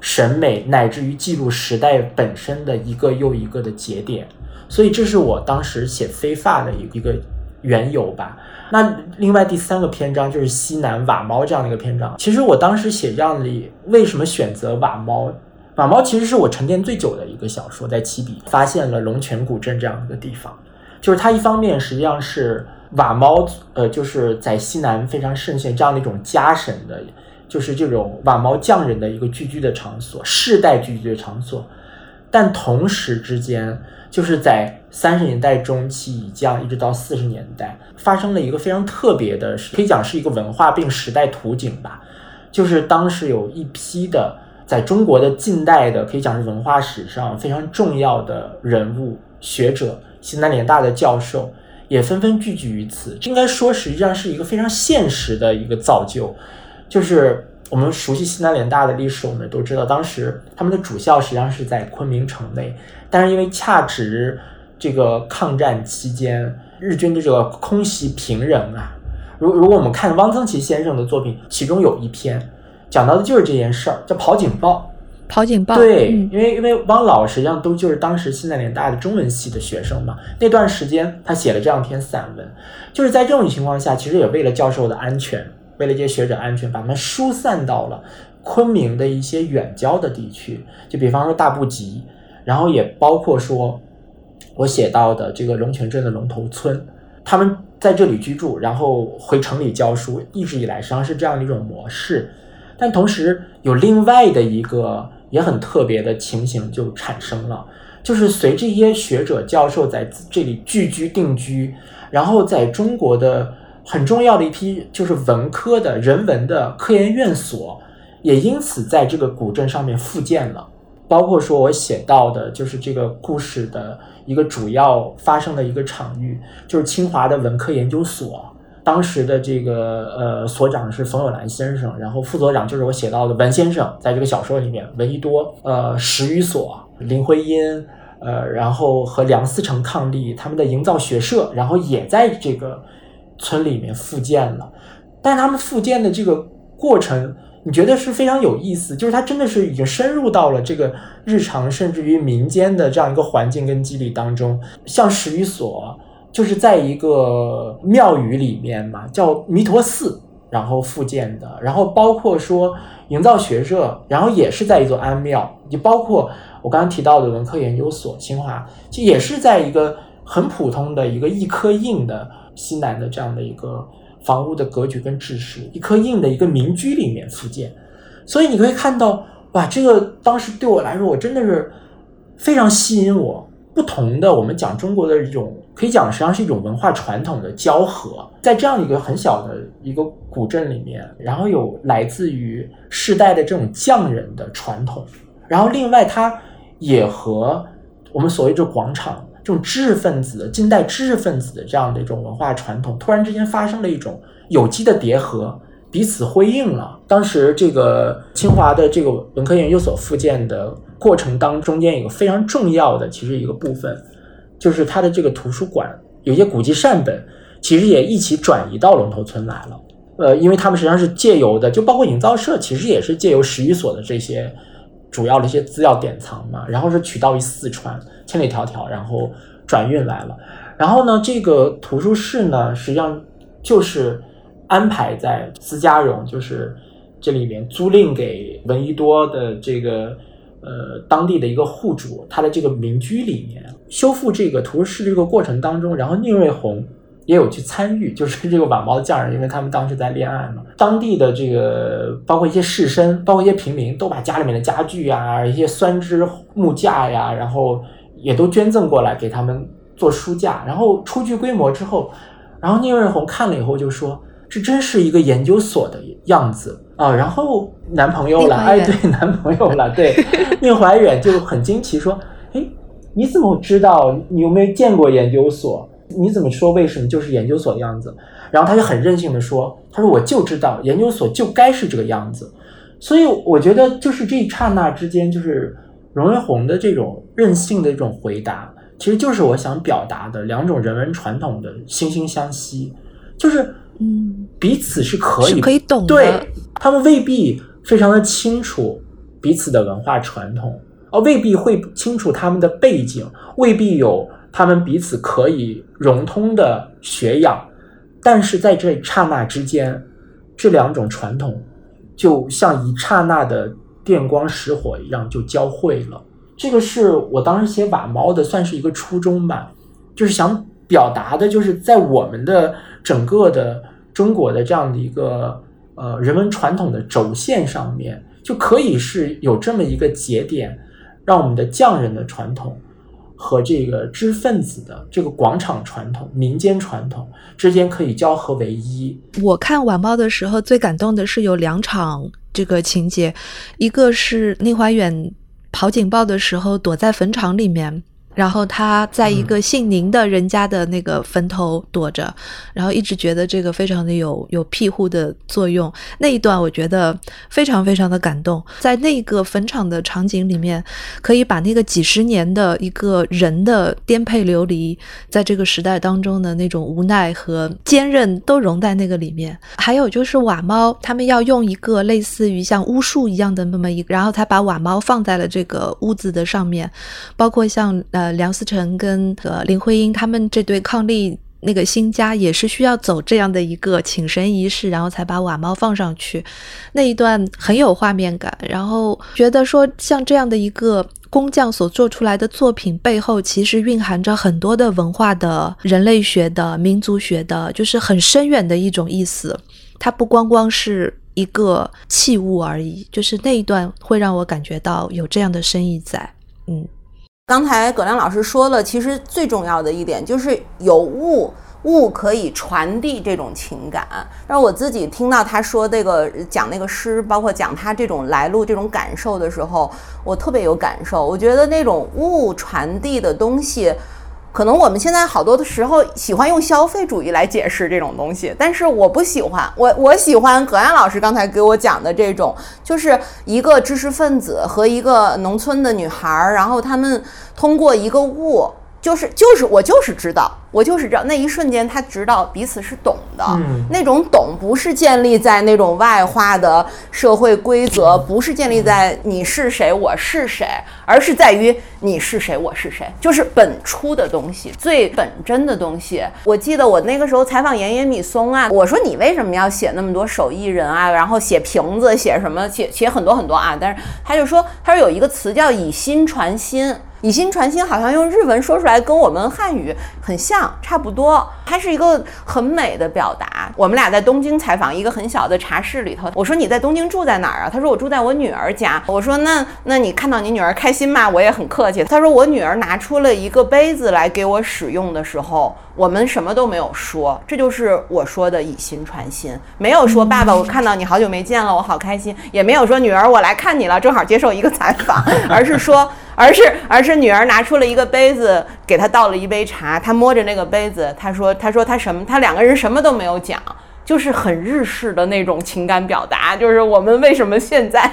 审美，乃至于记录时代本身的一个又一个的节点，所以这是我当时写飞发的一个缘由吧。那另外第三个篇章就是西南瓦猫这样的一个篇章。其实我当时写这样的，为什么选择瓦猫？瓦猫其实是我沉淀最久的一个小说，在七笔发现了龙泉古镇这样一个地方，就是它一方面实际上是瓦猫，呃，就是在西南非常盛行这样的一种家神的，就是这种瓦毛匠人的一个聚居的场所，世代聚居的场所，但同时之间。就是在三十年代中期以降，一直到四十年代，发生了一个非常特别的，可以讲是一个文化并时代图景吧。就是当时有一批的在中国的近代的，可以讲是文化史上非常重要的人物、学者，西南联大的教授也纷纷聚集于此。应该说，实际上是一个非常现实的一个造就。就是我们熟悉西南联大的历史，我们都知道，当时他们的主校实际上是在昆明城内。但是因为恰值这个抗战期间，日军的这个空袭平壤啊，如如果我们看汪曾祺先生的作品，其中有一篇讲到的就是这件事儿，叫《跑警报》。跑警报。对，因为因为汪老实际上都就是当时西南联大的中文系的学生嘛，那段时间他写了这样一篇散文，就是在这种情况下，其实也为了教授的安全，为了一些学者安全，把他们疏散到了昆明的一些远郊的地区，就比方说大布吉。然后也包括说，我写到的这个龙泉镇的龙头村，他们在这里居住，然后回城里教书，一直以来实际上是这样的一种模式。但同时有另外的一个也很特别的情形就产生了，就是随这些学者教授在这里聚居定居，然后在中国的很重要的一批就是文科的人文的科研院所，也因此在这个古镇上面复建了。包括说，我写到的就是这个故事的一个主要发生的一个场域，就是清华的文科研究所。当时的这个呃所长是冯友兰先生，然后副所长就是我写到的文先生，在这个小说里面，闻一多，呃，史语所，林徽因，呃，然后和梁思成伉俪，他们的营造学社，然后也在这个村里面复建了。但是他们复建的这个过程，你觉得是非常有意思，就是它真的是已经深入到了这个日常，甚至于民间的这样一个环境跟肌理当中。像十余所，就是在一个庙宇里面嘛，叫弥陀寺，然后复建的。然后包括说营造学社，然后也是在一座安庙，就包括我刚刚提到的文科研究所，清华，就也是在一个很普通的一个一颗印的西南的这样的一个。房屋的格局跟制式，一颗印的一个民居里面复建，所以你可以看到，哇，这个当时对我来说，我真的是非常吸引我。不同的，我们讲中国的一种，可以讲实际上是一种文化传统的交合，在这样一个很小的一个古镇里面，然后有来自于世代的这种匠人的传统，然后另外它也和我们所谓这广场。这种知识分子，近代知识分子的这样的一种文化传统，突然之间发生了一种有机的叠合，彼此辉映了。当时这个清华的这个文科研究所复建的过程当中间，有个非常重要的其实一个部分，就是它的这个图书馆有些古籍善本，其实也一起转移到龙头村来了。呃，因为他们实际上是借由的，就包括营造社，其实也是借由十余所的这些。主要的一些资料典藏嘛，然后是取到于四川，千里迢迢，然后转运来了。然后呢，这个图书室呢，实际上就是安排在私家荣，就是这里面租赁给闻一多的这个呃当地的一个户主，他的这个民居里面修复这个图书室这个过程当中，然后宁瑞红。也有去参与，就是这个晚猫的匠人，因为他们当时在恋爱嘛。当地的这个包括一些士绅，包括一些平民，都把家里面的家具啊、一些酸枝木架呀，然后也都捐赠过来给他们做书架。然后初具规模之后，然后宁瑞红看了以后就说：“这真是一个研究所的样子啊！”然后男朋友了，哎，对，男朋友了，对，宁怀远就很惊奇说：“哎，你怎么知道？你有没有见过研究所？”你怎么说？为什么就是研究所的样子？然后他就很任性的说：“他说我就知道研究所就该是这个样子。”所以我觉得就是这一刹那之间，就是荣维红的这种任性的一种回答，其实就是我想表达的两种人文传统的惺惺相惜，就是嗯，彼此是可以可以懂，对他们未必非常的清楚彼此的文化传统，而未必会清楚他们的背景，未必有。他们彼此可以融通的学养，但是在这刹那之间，这两种传统就像一刹那的电光石火一样就交汇了。这个是我当时写瓦猫的，算是一个初衷吧，就是想表达的，就是在我们的整个的中国的这样的一个呃人文传统的轴线上面，就可以是有这么一个节点，让我们的匠人的传统。和这个知识分子的这个广场传统、民间传统之间可以交合为一。我看晚报的时候，最感动的是有两场这个情节，一个是宁怀远跑警报的时候躲在坟场里面。然后他在一个姓宁的人家的那个坟头躲着，然后一直觉得这个非常的有有庇护的作用。那一段我觉得非常非常的感动，在那个坟场的场景里面，可以把那个几十年的一个人的颠沛流离，在这个时代当中的那种无奈和坚韧都融在那个里面。还有就是瓦猫，他们要用一个类似于像巫术一样的那么一，然后他把瓦猫放在了这个屋子的上面，包括像。呃，梁思成跟呃林徽因他们这对伉俪那个新家也是需要走这样的一个请神仪式，然后才把瓦猫放上去，那一段很有画面感。然后觉得说，像这样的一个工匠所做出来的作品背后，其实蕴含着很多的文化的、人类学的、民族学的，就是很深远的一种意思。它不光光是一个器物而已，就是那一段会让我感觉到有这样的深意在，嗯。刚才葛亮老师说了，其实最重要的一点就是有物，物可以传递这种情感。但我自己听到他说这个讲那个诗，包括讲他这种来路、这种感受的时候，我特别有感受。我觉得那种物传递的东西。可能我们现在好多的时候喜欢用消费主义来解释这种东西，但是我不喜欢。我我喜欢葛安老师刚才给我讲的这种，就是一个知识分子和一个农村的女孩，然后他们通过一个物，就是就是我就是知道，我就是知道那一瞬间他知道彼此是懂的，嗯那种懂不是建立在那种外化的社会规则，不是建立在你是谁我是谁，而是在于你是谁我是谁，就是本初的东西，最本真的东西。我记得我那个时候采访岩野米松啊，我说你为什么要写那么多手艺人啊，然后写瓶子，写什么，写写很多很多啊，但是他就说，他说有一个词叫以心传心。以心传心好像用日文说出来跟我们汉语很像，差不多。它是一个很美的表达。我们俩在东京采访一个很小的茶室里头，我说你在东京住在哪儿啊？他说我住在我女儿家。我说那那你看到你女儿开心吗？我也很客气。他说我女儿拿出了一个杯子来给我使用的时候，我们什么都没有说，这就是我说的以心传心，没有说爸爸我看到你好久没见了，我好开心，也没有说女儿我来看你了，正好接受一个采访，而是说。而是而是女儿拿出了一个杯子，给他倒了一杯茶，他摸着那个杯子，他说他说他什么，他两个人什么都没有讲。就是很日式的那种情感表达，就是我们为什么现在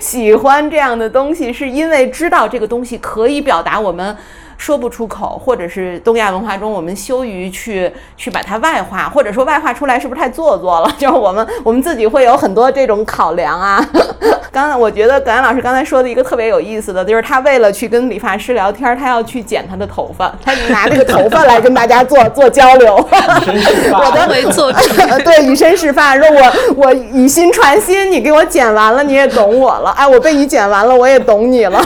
喜欢这样的东西，是因为知道这个东西可以表达我们说不出口，或者是东亚文化中我们羞于去去把它外化，或者说外化出来是不是太做作了？就是我们我们自己会有很多这种考量啊。刚才我觉得葛安老师刚才说的一个特别有意思的，就是他为了去跟理发师聊天，他要去剪他的头发，他拿这个头发来跟大家做做交流。我的为作者对以身试法，说我我以心传心，你给我剪完了，你也懂我了。哎，我被你剪完了，我也懂你了，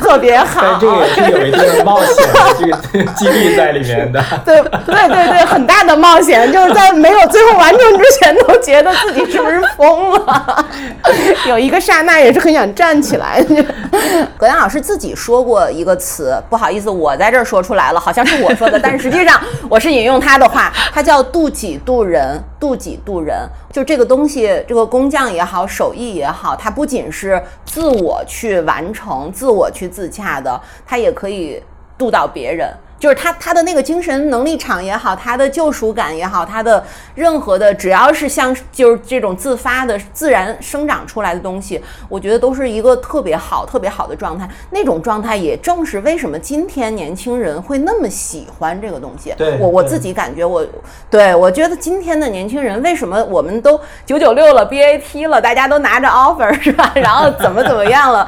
特别好但。这个也是有一定的冒险的这个几率在里面的。对对对对，很大的冒险，就是在没有最后完成之前，都觉得自己是不是疯了。有一个刹那也是很想站起来。葛亮老师自己说过一个词，不好意思，我在这儿说出来了，好像是我说的，但是实际上我是引用他的话，他叫渡己渡人，渡己渡人。就这个东西，这个工匠也好，手艺也好，它不仅是自我去完成、自我去自洽的，它也可以渡到别人。就是他他的那个精神能力场也好，他的救赎感也好，他的任何的只要是像就是这种自发的自然生长出来的东西，我觉得都是一个特别好特别好的状态。那种状态也正是为什么今天年轻人会那么喜欢这个东西。对对我我自己感觉我，对我觉得今天的年轻人为什么我们都九九六了，BAT 了，大家都拿着 offer 是吧？然后怎么怎么样了，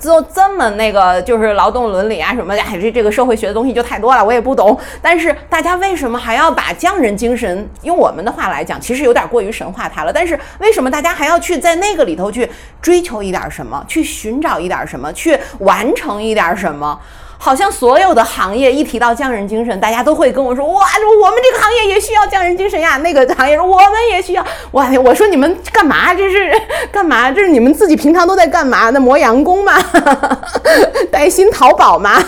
就这么那个就是劳动伦理啊什么的，哎，这这个社会学的东西就太多了，我也不懂。但是大家为什么还要把匠人精神，用我们的话来讲，其实有点过于神化它了。但是为什么大家还要去在那个里头去追求一点什么，去寻找一点什么，去完成一点什么？好像所有的行业一提到匠人精神，大家都会跟我说：“哇，我们这个行业也需要匠人精神呀。”那个行业说：“我们也需要。”哇，我说你们干嘛？这是 干嘛？这是你们自己平常都在干嘛？那磨洋工吗？带薪淘宝吗？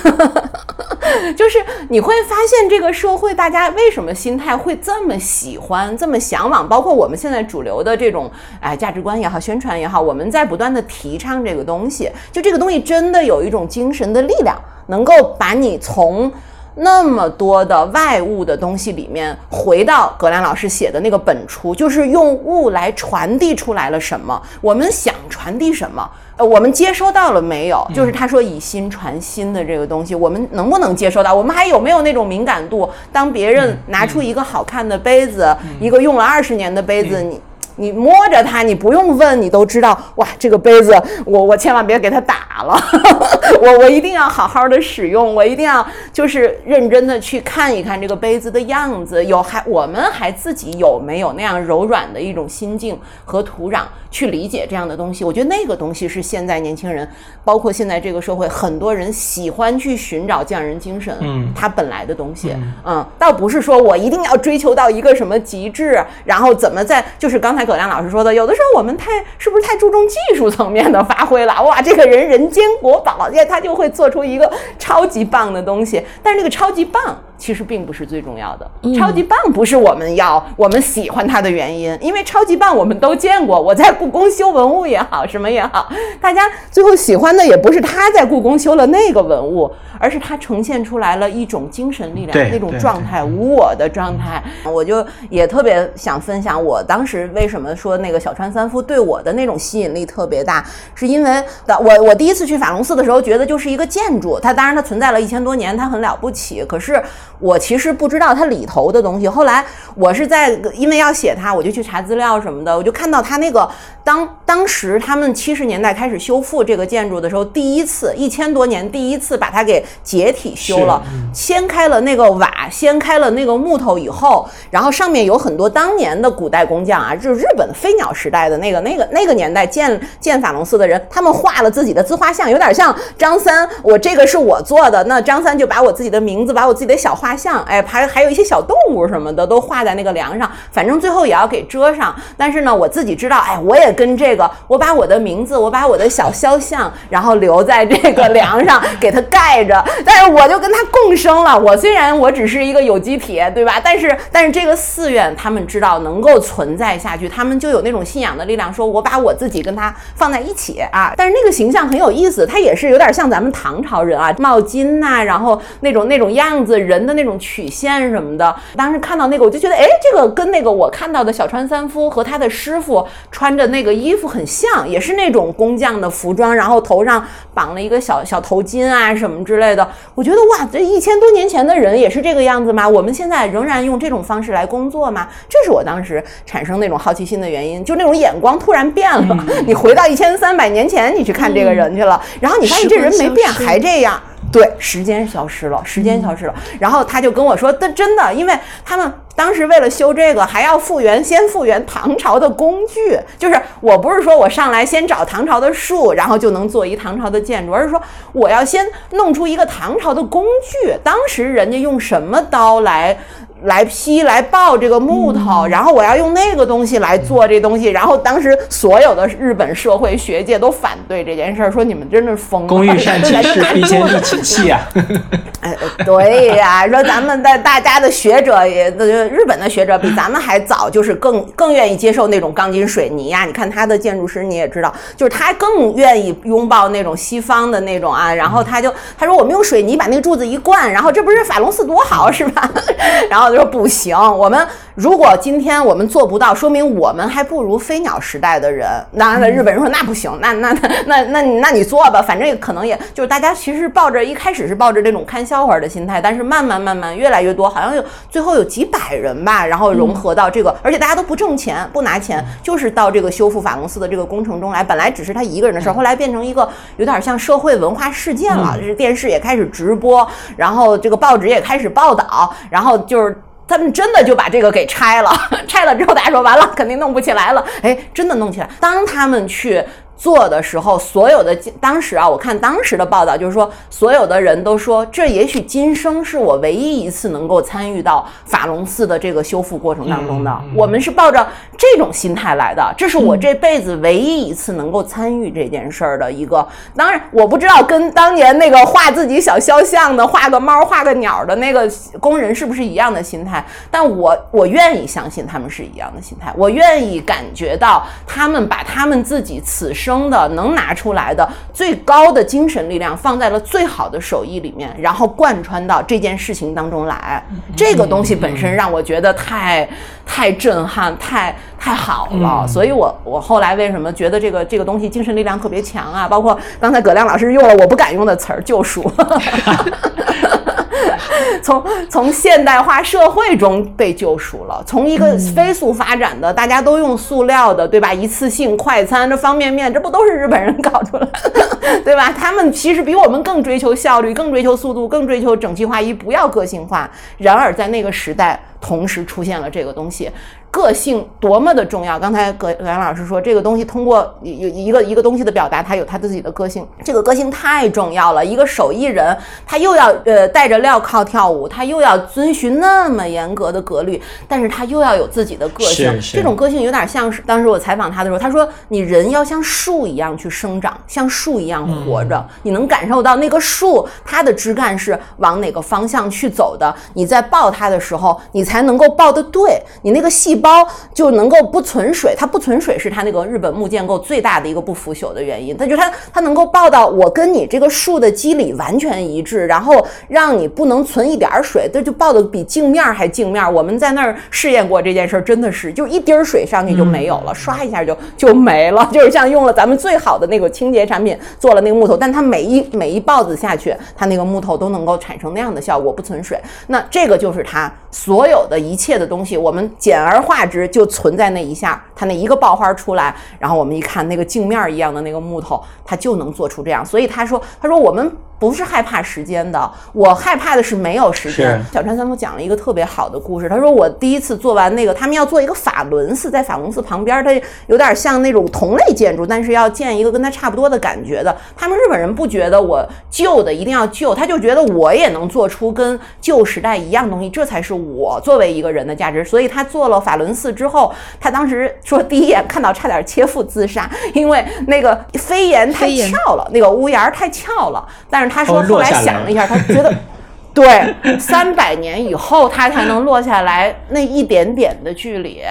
就是你会发现这个社会，大家为什么心态会这么喜欢、这么向往？包括我们现在主流的这种哎价值观也好、宣传也好，我们在不断的提倡这个东西。就这个东西真的有一种精神的力量，能够把你从。那么多的外物的东西里面，回到葛兰老师写的那个本初，就是用物来传递出来了什么？我们想传递什么？呃，我们接收到了没有？就是他说以心传心的这个东西，我们能不能接收到？我们还有没有那种敏感度？当别人拿出一个好看的杯子，一个用了二十年的杯子，你。你摸着它，你不用问，你都知道哇，这个杯子我我千万别给它打了，我我一定要好好的使用，我一定要就是认真的去看一看这个杯子的样子，有还我们还自己有没有那样柔软的一种心境和土壤去理解这样的东西？我觉得那个东西是现在年轻人，包括现在这个社会，很多人喜欢去寻找匠人精神，嗯它本来的东西，嗯，倒不是说我一定要追求到一个什么极致，然后怎么在就是刚才葛亮老师说的，有的时候我们太是不是太注重技术层面的发挥了？哇，这个人人间国宝，耶，他就会做出一个超级棒的东西。但是那个超级棒，其实并不是最重要的。超级棒不是我们要我们喜欢它的原因，因为超级棒我们都见过。我在故宫修文物也好，什么也好，大家最后喜欢的也不是他在故宫修了那个文物，而是他呈现出来了一种精神力量，那种状态，无我的状态。我就也特别想分享，我当时为什么说那个小川三夫对我的那种吸引力特别大，是因为我我第一次去法隆寺的时候，觉得就是一个建筑，它当然它存在了一千多年，它很了不起。可是我其实不知道它里头的东西。后来我是在因为要写它，我就去查资料什么的，我就看到它那个当当时他们七十年代开始修复这个建筑的时候，第一次一千多年第一次把它给解体修了，掀开了那个瓦，掀开了那个木头以后，然后上面有很多当年的古代工匠啊，就是日本飞鸟时代的那个那个那个年代建建法隆寺的人，他们画了自己的自画像，有点像张三，我这个是我做的，那张三就把我自己的名字，把我自己的小画像，哎，还还有一些小动物什么的都画在那个梁上，反正最后也要给遮上。但是呢，我自己知道，哎，我也跟这个，我把我的名字，我把我的小肖像，然后留在这个梁上，给它盖着。但是我就跟他共生了。我虽然我只是一个有机体，对吧？但是但是这个寺院，他们知道能够存在下去，他们就有那种信仰的力量，说我把我自己跟他放在一起啊。但是那个形象很有意思，他也是有点像咱们唐朝人啊，帽巾呐，然后那种那种样子，人的那种曲线什么的。当时看到那个，我就觉得，哎，这个跟那个我看到的小川三夫和他的师傅穿着那个衣服很像，也是那种工匠的服装，然后头上绑了一个小小头巾啊什么之类的。我觉得哇，这一千多年前的人也是这个样子吗？我们现在仍然用这种方式来工作吗？这是我当时产生那种好奇心的原因，就那种眼光突然变了。你回到一千三百年前，你去看这个人去了，然后你发现这人没变，还这样。对，时间消失了，时间消失了。然后他就跟我说：“这真的，因为他们当时为了修这个，还要复原，先复原唐朝的工具。就是我不是说我上来先找唐朝的树，然后就能做一唐朝的建筑，而是说我要先弄出一个唐朝的工具。当时人家用什么刀来？”来劈来爆这个木头，然后我要用那个东西来做这东西，然后当时所有的日本社会学界都反对这件事儿，说你们真的是疯了。工欲善其事，必先利其器啊！哎，对呀，说咱们的大家的学者也，日本的学者比咱们还早，就是更更愿意接受那种钢筋水泥呀。你看他的建筑师，你也知道，就是他更愿意拥抱那种西方的那种啊。然后他就他说我们用水泥把那个柱子一灌，然后这不是法隆寺多好是吧？然后。说不行，我们如果今天我们做不到，说明我们还不如飞鸟时代的人。那日本人说那不行，那 那那那那那你做吧，反正也可能也就是大家其实抱着一开始是抱着这种看笑话的心态，但是慢慢慢慢越来越多，好像有最后有几百人吧，然后融合到这个，而且大家都不挣钱，不拿钱，就是到这个修复法隆寺的这个工程中来。本来只是他一个人的事儿，后来变成一个有点像社会文化事件了，就是电视也开始直播，然后这个报纸也开始报道，然后就是。他们真的就把这个给拆了，拆了之后，大家说完了，肯定弄不起来了。哎，真的弄起来。当他们去。做的时候，所有的当时啊，我看当时的报道，就是说，所有的人都说，这也许今生是我唯一一次能够参与到法隆寺的这个修复过程当中的。我们是抱着这种心态来的，这是我这辈子唯一一次能够参与这件事儿的一个。当然，我不知道跟当年那个画自己小肖像的、画个猫、画个鸟的那个工人是不是一样的心态，但我我愿意相信他们是一样的心态，我愿意感觉到他们把他们自己此生。生的能拿出来的最高的精神力量放在了最好的手艺里面，然后贯穿到这件事情当中来。这个东西本身让我觉得太太震撼，太太好了。所以我我后来为什么觉得这个这个东西精神力量特别强啊？包括刚才葛亮老师用了我不敢用的词儿“救赎”。从从现代化社会中被救赎了，从一个飞速发展的大家都用塑料的，对吧？一次性快餐，这方便面，这不都是日本人搞出来的，对吧？他们其实比我们更追求效率，更追求速度，更追求整齐划一，不要个性化。然而在那个时代。同时出现了这个东西。个性多么的重要！刚才葛葛阳老师说，这个东西通过有一个一个东西的表达，它有它自己的个性，这个个性太重要了。一个手艺人，他又要呃带着镣铐跳舞，他又要遵循那么严格的格律，但是他又要有自己的个性。这种个性有点像是当时我采访他的时候，他说：“你人要像树一样去生长，像树一样活着，你能感受到那个树它的枝干是往哪个方向去走的。你在抱它的时候，你才能够抱得对，你那个细。”包就能够不存水，它不存水是它那个日本木建构最大的一个不腐朽的原因。它就它它能够抱到我跟你这个树的肌理完全一致，然后让你不能存一点水，这就抱的比镜面还镜面。我们在那儿试验过这件事儿，真的是就一滴水上去就没有了，刷一下就就没了。就是像用了咱们最好的那个清洁产品做了那个木头，但它每一每一刨子下去，它那个木头都能够产生那样的效果，不存水。那这个就是它所有的一切的东西，我们简而化。画质就存在那一下，它那一个爆花出来，然后我们一看那个镜面一样的那个木头，它就能做出这样。所以他说，他说我们。不是害怕时间的，我害怕的是没有时间。小川三夫讲了一个特别好的故事，他说我第一次做完那个，他们要做一个法轮寺，在法轮寺旁边，它有点像那种同类建筑，但是要建一个跟它差不多的感觉的。他们日本人不觉得我旧的一定要旧，他就觉得我也能做出跟旧时代一样东西，这才是我作为一个人的价值。所以他做了法轮寺之后，他当时说第一眼看到差点切腹自杀，因为那个飞檐太翘了，那个屋檐太翘了，但是。他说：“后来想了一下，他觉得，对，三百年以后他才能落下来那一点点的距离。”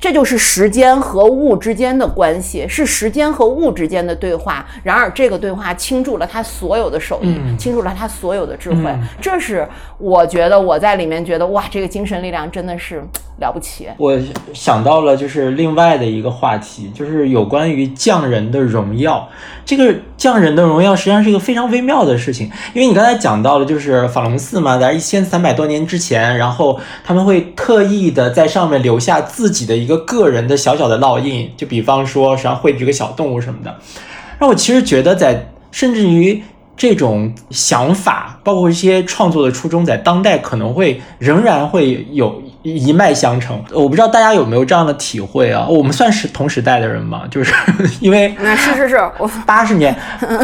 这就是时间和物之间的关系，是时间和物之间的对话。然而，这个对话倾注了他所有的手艺，倾注了他所有的智慧。这是我觉得我在里面觉得哇，这个精神力量真的是了不起。我想到了就是另外的一个话题，就是有关于匠人的荣耀。这个匠人的荣耀实际上是一个非常微妙的事情，因为你刚才讲到了，就是法隆寺嘛，在一千三百多年之前，然后他们会特意的在上面留下自己的一个。个人的小小的烙印，就比方说，实际上绘制个小动物什么的。那我其实觉得，在甚至于这种想法，包括一些创作的初衷，在当代可能会仍然会有一脉相承。我不知道大家有没有这样的体会啊？我们算是同时代的人吗？就是 因为那是是是，我八十年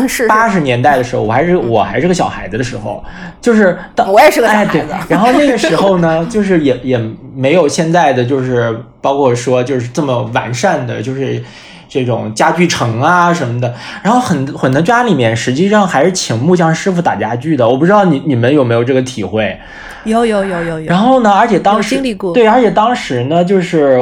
是八十年代的时候，我还是我还是个小孩子的时候，就是当我也是个小孩子。然后那个时候呢，就是也也没有现在的就是。包括说就是这么完善的，就是这种家具城啊什么的，然后很很多家里面实际上还是请木匠师傅打家具的。我不知道你你们有没有这个体会？有有有有有。然后呢，而且当时经历过对，而且当时呢，就是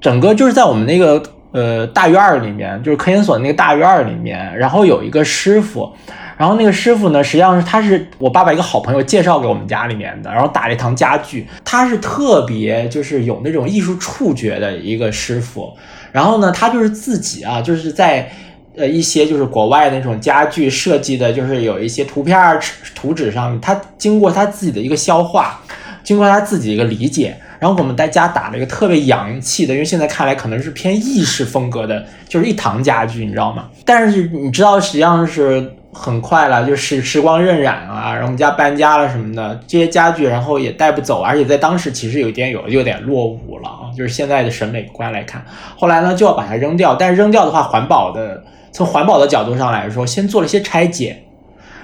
整个就是在我们那个呃大院儿里面，就是科研所那个大院儿里面，然后有一个师傅。然后那个师傅呢，实际上是他是我爸爸一个好朋友介绍给我们家里面的，然后打了一堂家具。他是特别就是有那种艺术触觉的一个师傅。然后呢，他就是自己啊，就是在呃一些就是国外那种家具设计的，就是有一些图片图纸上面，他经过他自己的一个消化，经过他自己的一个理解，然后我们在家打了一个特别洋气的，因为现在看来可能是偏意式风格的，就是一堂家具，你知道吗？但是你知道实际上是。很快了，就是时光荏苒啊，然后我们家搬家了什么的，这些家具然后也带不走，而且在当时其实有一点有有点落伍了啊，就是现在的审美观来看，后来呢就要把它扔掉，但是扔掉的话，环保的从环保的角度上来说，先做了一些拆解，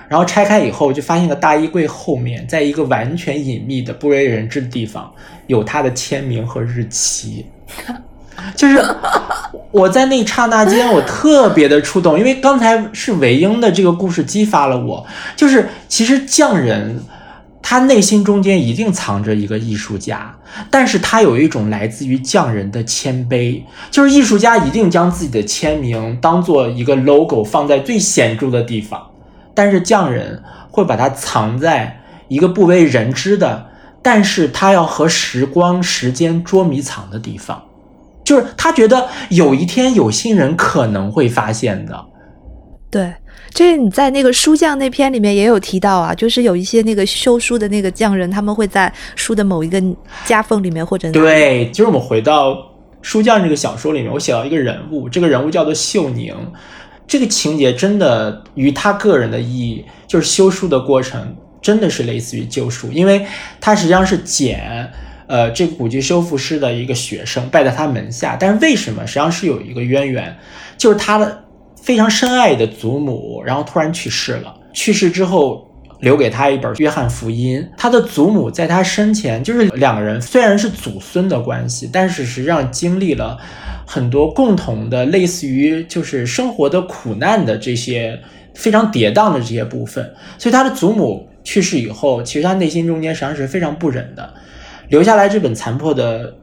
然后拆开以后就发现个大衣柜后面，在一个完全隐秘的不为人知的地方，有他的签名和日期。就是我在那刹那间，我特别的触动，因为刚才是韦英的这个故事激发了我。就是其实匠人他内心中间一定藏着一个艺术家，但是他有一种来自于匠人的谦卑，就是艺术家一定将自己的签名当做一个 logo 放在最显著的地方，但是匠人会把它藏在一个不为人知的，但是他要和时光时间捉迷藏的地方。就是他觉得有一天有心人可能会发现的，对，这个你在那个书匠那篇里面也有提到啊，就是有一些那个修书的那个匠人，他们会在书的某一个夹缝里面或者对，就是我们回到书匠这个小说里面，我写到一个人物，这个人物叫做秀宁，这个情节真的与他个人的意义，就是修书的过程真的是类似于救赎，因为他实际上是捡。呃，这个古籍修复师的一个学生，拜在他门下。但是为什么？实际上是有一个渊源，就是他的非常深爱的祖母，然后突然去世了。去世之后，留给他一本《约翰福音》。他的祖母在他生前，就是两个人虽然是祖孙的关系，但是实际上经历了很多共同的，类似于就是生活的苦难的这些非常跌宕的这些部分。所以他的祖母去世以后，其实他内心中间实际上是非常不忍的。留下来这本残破的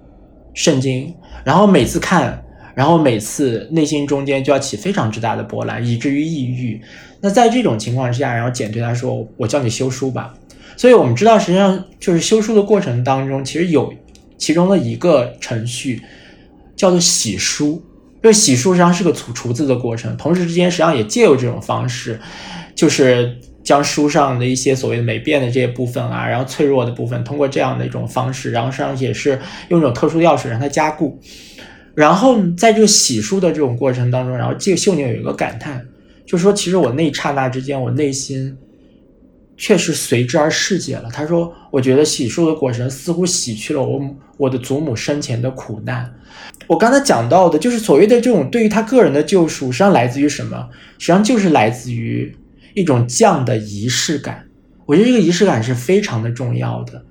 圣经，然后每次看，然后每次内心中间就要起非常之大的波澜，以至于抑郁。那在这种情况之下，然后简对他说：“我教你修书吧。”所以我们知道，实际上就是修书的过程当中，其实有其中的一个程序叫做洗书。因为洗书实际上是个除除字的过程，同时之间实际上也借由这种方式，就是。将书上的一些所谓的没变的这些部分啊，然后脆弱的部分，通过这样的一种方式，然后实际上也是用一种特殊的药水让它加固。然后在这个洗漱的这种过程当中，然后这个秀宁有一个感叹，就说，其实我那一刹那之间，我内心确实随之而释解了。他说，我觉得洗漱的过程似乎洗去了我我的祖母生前的苦难。我刚才讲到的，就是所谓的这种对于他个人的救赎，实际上来自于什么？实际上就是来自于。一种降的仪式感，我觉得这个仪式感是非常的重要的。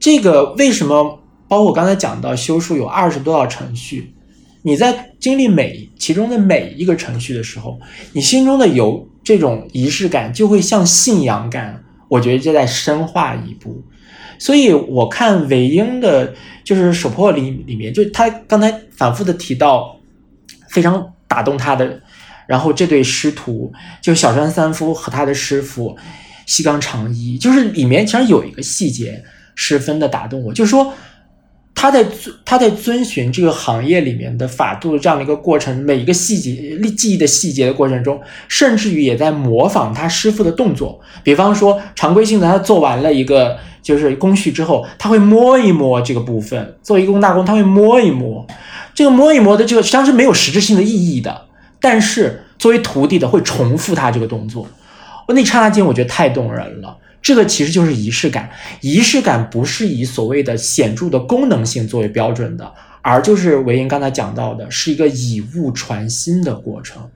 这个为什么？包括我刚才讲到修书有二十多道程序，你在经历每其中的每一个程序的时候，你心中的有这种仪式感，就会像信仰感，我觉得就在深化一步。所以我看韦英的，就是《手破》里里面，就他刚才反复的提到，非常打动他的。然后这对师徒，就小山三夫和他的师傅西冈长一，就是里面其实有一个细节十分的打动我，就是说他在遵他在遵循这个行业里面的法度的这样的一个过程，每一个细节记忆的细节的过程中，甚至于也在模仿他师傅的动作。比方说常规性的，他做完了一个就是工序之后，他会摸一摸这个部分，做一个工大工，他会摸一摸，这个摸一摸的这个实际上是没有实质性的意义的。但是作为徒弟的会重复他这个动作，我那刹那间我觉得太动人了。这个其实就是仪式感，仪式感不是以所谓的显著的功能性作为标准的，而就是维英刚才讲到的，是一个以物传心的过程。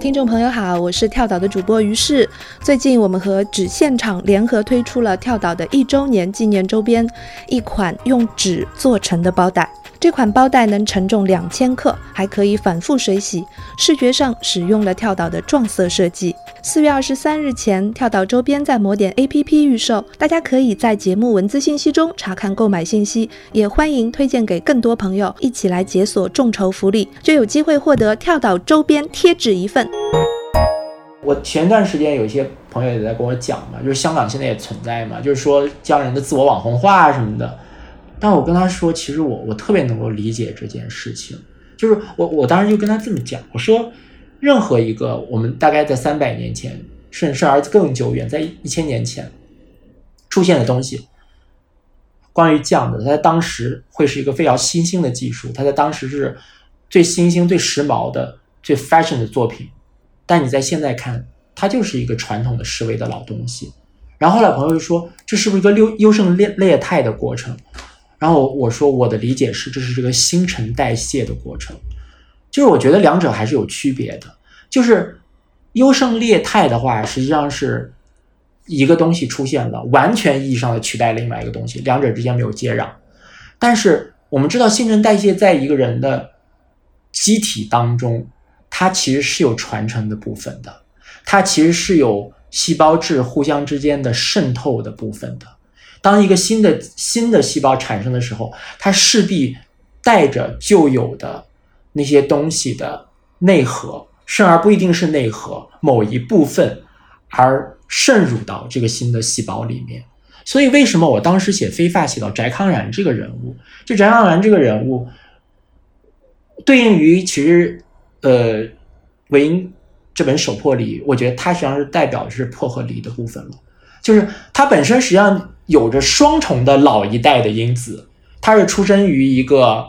听众朋友好，我是跳岛的主播于适。最近我们和纸现场联合推出了跳岛的一周年纪念周边，一款用纸做成的包袋。这款包袋能承重两千克，还可以反复水洗。视觉上使用了跳岛的撞色设计。四月二十三日前，跳岛周边在魔点 APP 预售，大家可以在节目文字信息中查看购买信息，也欢迎推荐给更多朋友，一起来解锁众筹福利，就有机会获得跳岛周边贴纸一份。我前段时间有一些朋友也在跟我讲嘛，就是香港现在也存在嘛，就是说将人的自我网红化什么的。但我跟他说，其实我我特别能够理解这件事情，就是我我当时就跟他这么讲，我说，任何一个我们大概在三百年前，甚至而更久远，在一千年前出现的东西，关于酱的，它在当时会是一个非常新兴的技术，它在当时是最新兴、最时髦的、最 fashion 的作品，但你在现在看，它就是一个传统的思维的老东西。然后后来朋友就说，这是不是一个优优胜劣劣汰的过程？然后我说我的理解是，这是这个新陈代谢的过程，就是我觉得两者还是有区别的。就是优胜劣汰的话，实际上是一个东西出现了，完全意义上的取代另外一个东西，两者之间没有接壤。但是我们知道，新陈代谢在一个人的机体当中，它其实是有传承的部分的，它其实是有细胞质互相之间的渗透的部分的。当一个新的新的细胞产生的时候，它势必带着旧有的那些东西的内核，甚而不一定是内核某一部分，而渗入到这个新的细胞里面。所以，为什么我当时写非法写到翟康然这个人物？就翟康然这个人物，对应于其实，呃，韦应这本手破里，我觉得它实际上是代表的是破和离的部分了。就是他本身实际上有着双重的老一代的因子，他是出身于一个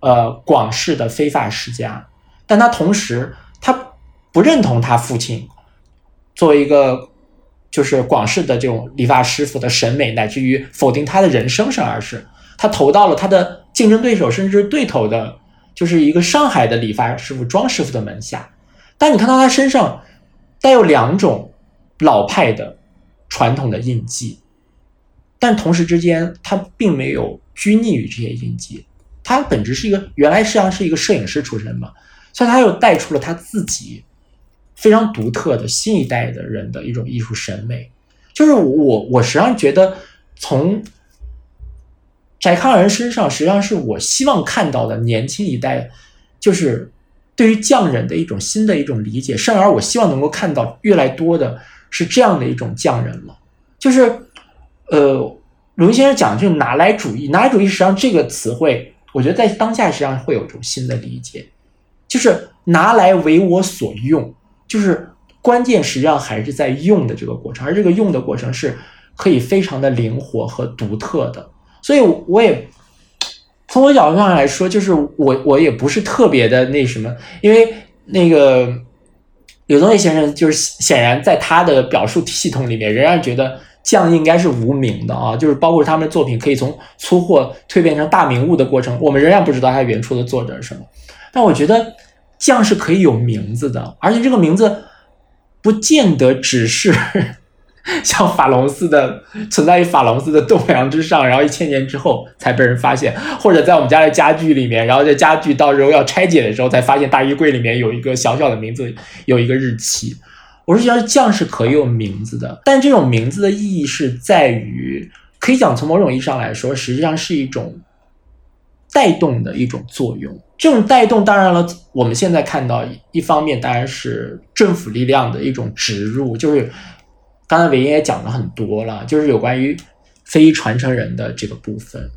呃广式的非法世家，但他同时他不认同他父亲作为一个就是广式的这种理发师傅的审美，乃至于否定他的人生生而是，他投到了他的竞争对手甚至对头的，就是一个上海的理发师傅庄师傅的门下。但你看到他身上带有两种老派的传统的印记，但同时之间他并没有拘泥于这些印记。他本质是一个原来实际上是一个摄影师出身嘛，所以他又带出了他自己非常独特的新一代的人的一种艺术审美。就是我我实际上觉得从翟康仁身上，实际上是我希望看到的年轻一代，就是对于匠人的一种新的一种理解，甚而我希望能够看到越来多的是这样的一种匠人了。就是呃，鲁云先生讲的就是拿来主义，拿来主义实际上这个词汇，我觉得在当下实际上会有一种新的理解，就是拿来为我所用，就是关键实际上还是在用的这个过程，而这个用的过程是可以非常的灵活和独特的。所以我也从我角度上来说，就是我我也不是特别的那什么，因为那个柳宗悦先生就是显然在他的表述系统里面，仍然觉得匠应该是无名的啊，就是包括他们的作品可以从粗货蜕变成大名物的过程，我们仍然不知道他原初的作者是什么。但我觉得匠是可以有名字的，而且这个名字不见得只是。像法隆寺的存在于法隆寺的栋梁之上，然后一千年之后才被人发现，或者在我们家的家具里面，然后在家具到时候要拆解的时候才发现大衣柜里面有一个小小的名字，有一个日期。我是觉得酱是可以有名字的，但这种名字的意义是在于，可以讲从某种意义上来说，实际上是一种带动的一种作用。这种带动，当然了，我们现在看到一方面当然是政府力量的一种植入，就是。刚才韦英也讲了很多了，就是有关于非遗传承人的这个部分，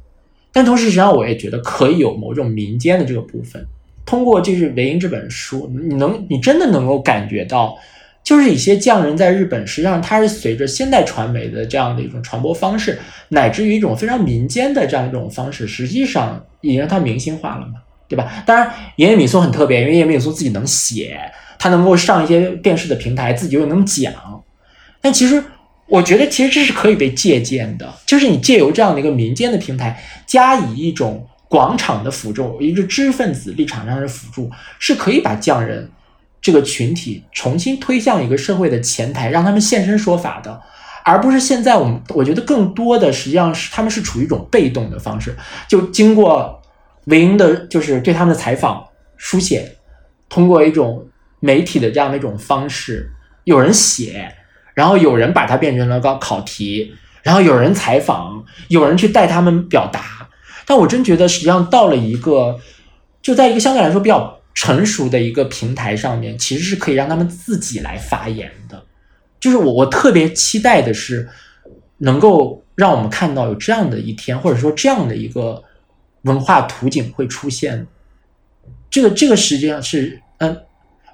但同时实际上我也觉得可以有某种民间的这个部分。通过就是韦英这本书，你能你真的能够感觉到，就是一些匠人在日本，实际上他是随着现代传媒的这样的一种传播方式，乃至于一种非常民间的这样一种方式，实际上已经让它明星化了嘛，对吧？当然，岩野敏松很特别，因为岩野敏松自己能写，他能够上一些电视的平台，自己又能讲。但其实，我觉得其实这是可以被借鉴的，就是你借由这样的一个民间的平台，加以一种广场的辅助，一个知识分子立场上的辅助，是可以把匠人这个群体重新推向一个社会的前台，让他们现身说法的，而不是现在我们我觉得更多的实际上是他们是处于一种被动的方式，就经过韦英的，就是对他们的采访、书写，通过一种媒体的这样的一种方式，有人写。然后有人把它变成了个考题，然后有人采访，有人去带他们表达。但我真觉得，实际上到了一个，就在一个相对来说比较成熟的一个平台上面，其实是可以让他们自己来发言的。就是我，我特别期待的是，能够让我们看到有这样的一天，或者说这样的一个文化图景会出现。这个，这个实际上是，嗯。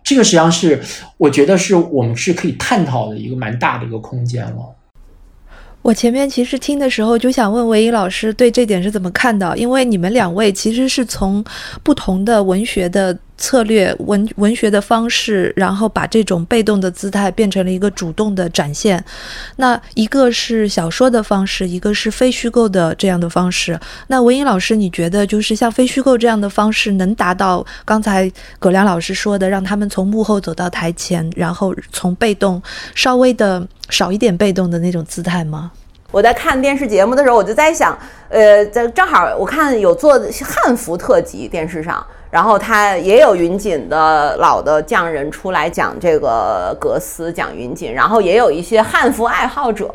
这个实际上是，我觉得是我们是可以探讨的一个蛮大的一个空间了。我前面其实听的时候就想问韦一老师对这点是怎么看的？因为你们两位其实是从不同的文学的。策略文文学的方式，然后把这种被动的姿态变成了一个主动的展现。那一个是小说的方式，一个是非虚构的这样的方式。那文英老师，你觉得就是像非虚构这样的方式，能达到刚才葛亮老师说的，让他们从幕后走到台前，然后从被动稍微的少一点被动的那种姿态吗？我在看电视节目的时候，我就在想，呃，在正好我看有做汉服特辑，电视上。然后他也有云锦的老的匠人出来讲这个格斯，讲云锦，然后也有一些汉服爱好者。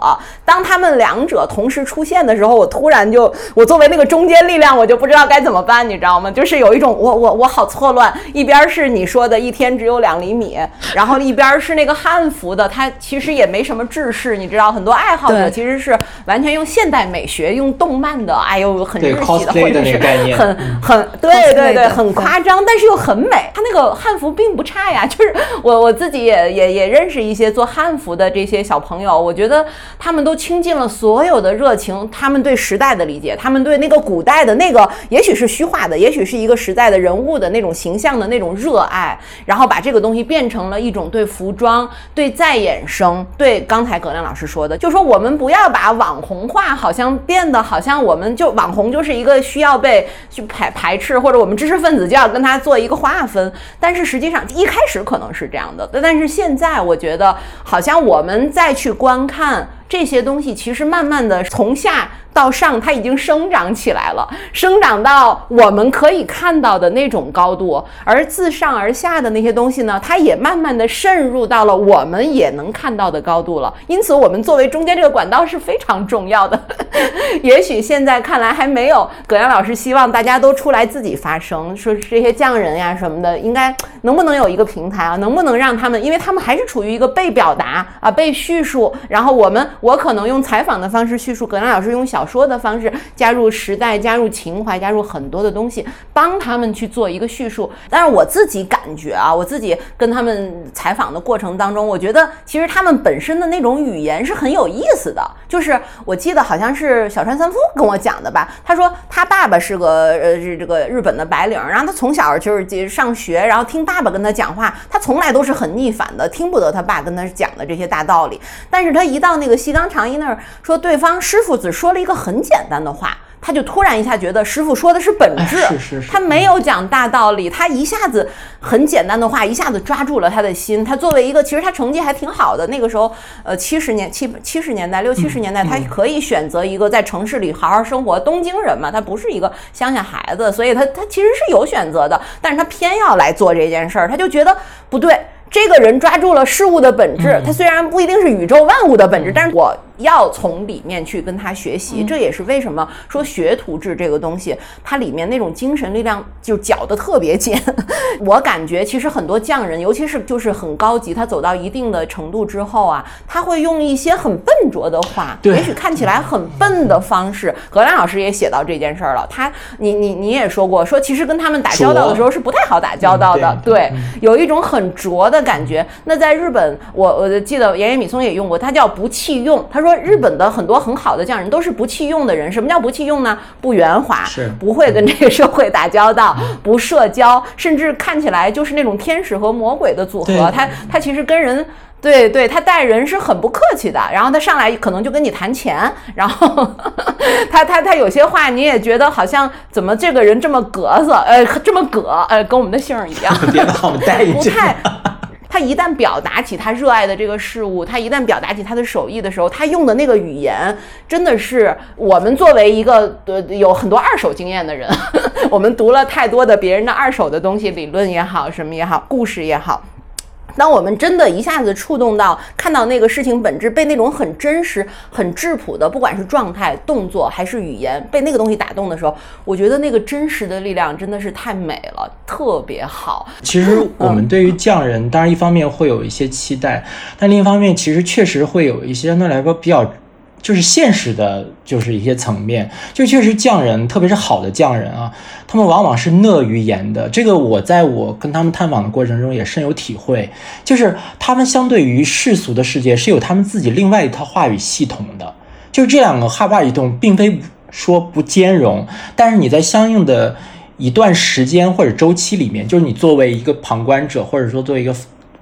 当他们两者同时出现的时候，我突然就，我作为那个中间力量，我就不知道该怎么办，你知道吗？就是有一种我我我好错乱，一边是你说的一天只有两厘米，然后一边是那个汉服的，它其实也没什么制式，你知道，很多爱好者其实是完全用现代美学、用动漫的，哎呦，很日系的，或者是很很对对对，很快。夸张，但是又很美。他那个汉服并不差呀，就是我我自己也也也认识一些做汉服的这些小朋友，我觉得他们都倾尽了所有的热情，他们对时代的理解，他们对那个古代的那个，也许是虚化的，也许是一个时代的人物的那种形象的那种热爱，然后把这个东西变成了一种对服装、对再衍生、对刚才葛亮老师说的，就说我们不要把网红化，好像变得好像我们就网红就是一个需要被去排排斥，或者我们知识分子就要跟他做一个划分。但是实际上一开始可能是这样的，但是现在我觉得好像我们再去观看这些东西，其实慢慢的从下。到上，它已经生长起来了，生长到我们可以看到的那种高度。而自上而下的那些东西呢，它也慢慢的渗入到了我们也能看到的高度了。因此，我们作为中间这个管道是非常重要的。也许现在看来还没有葛阳老师希望大家都出来自己发声，说这些匠人呀什么的，应该能不能有一个平台啊？能不能让他们，因为他们还是处于一个被表达啊、被叙述，然后我们我可能用采访的方式叙述，葛兰老师用小。说的方式加入时代，加入情怀，加入很多的东西，帮他们去做一个叙述。但是我自己感觉啊，我自己跟他们采访的过程当中，我觉得其实他们本身的那种语言是很有意思的。就是我记得好像是小川三夫跟我讲的吧，他说他爸爸是个呃是这个日本的白领，然后他从小就是上学，然后听爸爸跟他讲话，他从来都是很逆反的，听不得他爸跟他讲的这些大道理。但是他一到那个西冈长一那儿，说对方师傅只说了一个。个很简单的话，他就突然一下觉得师傅说的是本质，是是是，他没有讲大道理，他一下子很简单的话一下子抓住了他的心。他作为一个其实他成绩还挺好的，那个时候呃七十年七七十年代六七十年代，他可以选择一个在城市里好好生活，东京人嘛，他不是一个乡下孩子，所以他他其实是有选择的，但是他偏要来做这件事儿，他就觉得不对。这个人抓住了事物的本质，他虽然不一定是宇宙万物的本质，但是我要从里面去跟他学习。这也是为什么说学徒制这个东西，它里面那种精神力量就搅得特别紧。我感觉其实很多匠人，尤其是就是很高级，他走到一定的程度之后啊，他会用一些很笨拙的话，也许看起来很笨的方式。何亮老师也写到这件事儿了，他你你你也说过，说其实跟他们打交道的时候是不太好打交道的，对，有一种很拙的。感觉那在日本，我我记得岩野米松也用过，他叫不弃用。他说日本的很多很好的匠人都是不弃用的人。什么叫不弃用呢？不圆滑，是不会跟这个社会打交道，不社交，甚至看起来就是那种天使和魔鬼的组合。他他其实跟人。对对，他待人是很不客气的，然后他上来可能就跟你谈钱，然后他他他有些话你也觉得好像怎么这个人这么格子，呃，这么格，呃，跟我们的姓儿一样，别把我们带一不太。他一旦表达起他热爱的这个事物，他一旦表达起他的手艺的时候，他用的那个语言，真的是我们作为一个呃有很多二手经验的人，我们读了太多的别人的二手的东西，理论也好，什么也好，故事也好。当我们真的一下子触动到，看到那个事情本质，被那种很真实、很质朴的，不管是状态、动作还是语言，被那个东西打动的时候，我觉得那个真实的力量真的是太美了，特别好。其实我们对于匠人，当然一方面会有一些期待，但另一方面，其实确实会有一些相对来说比较。就是现实的，就是一些层面，就确实匠人，特别是好的匠人啊，他们往往是讷于言的。这个我在我跟他们探访的过程中也深有体会。就是他们相对于世俗的世界是有他们自己另外一套话语系统的。就这两个话语系统，并非说不兼容，但是你在相应的一段时间或者周期里面，就是你作为一个旁观者，或者说作为一个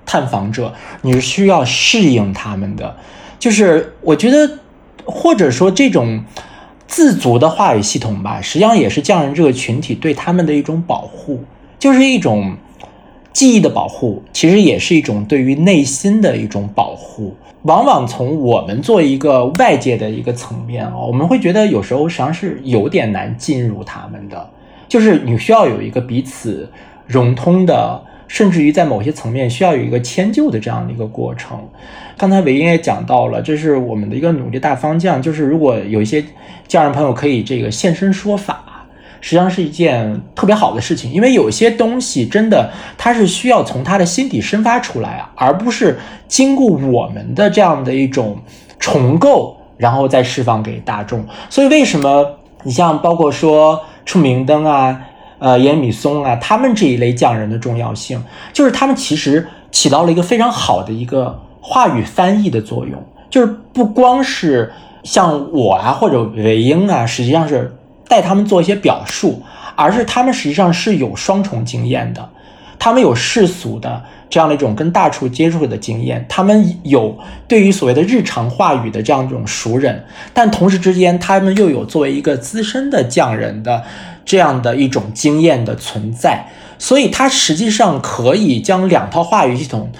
探访者，你是需要适应他们的。就是我觉得。或者说这种自足的话语系统吧，实际上也是匠人这个群体对他们的一种保护，就是一种记忆的保护，其实也是一种对于内心的一种保护。往往从我们做一个外界的一个层面啊，我们会觉得有时候实际上是有点难进入他们的，就是你需要有一个彼此融通的。甚至于在某些层面需要有一个迁就的这样的一个过程。刚才韦英也讲到了，这是我们的一个努力大方向，就是如果有一些家人朋友可以这个现身说法，实际上是一件特别好的事情，因为有些东西真的它是需要从他的心底生发出来啊，而不是经过我们的这样的一种重构，然后再释放给大众。所以为什么你像包括说出明灯啊？呃严米松啊，他们这一类匠人的重要性，就是他们其实起到了一个非常好的一个话语翻译的作用，就是不光是像我啊或者韦英啊，实际上是带他们做一些表述，而是他们实际上是有双重经验的，他们有世俗的。这样的一种跟大厨接触的经验，他们有对于所谓的日常话语的这样一种熟人，但同时之间，他们又有作为一个资深的匠人的这样的一种经验的存在，所以他实际上可以将两套话语系统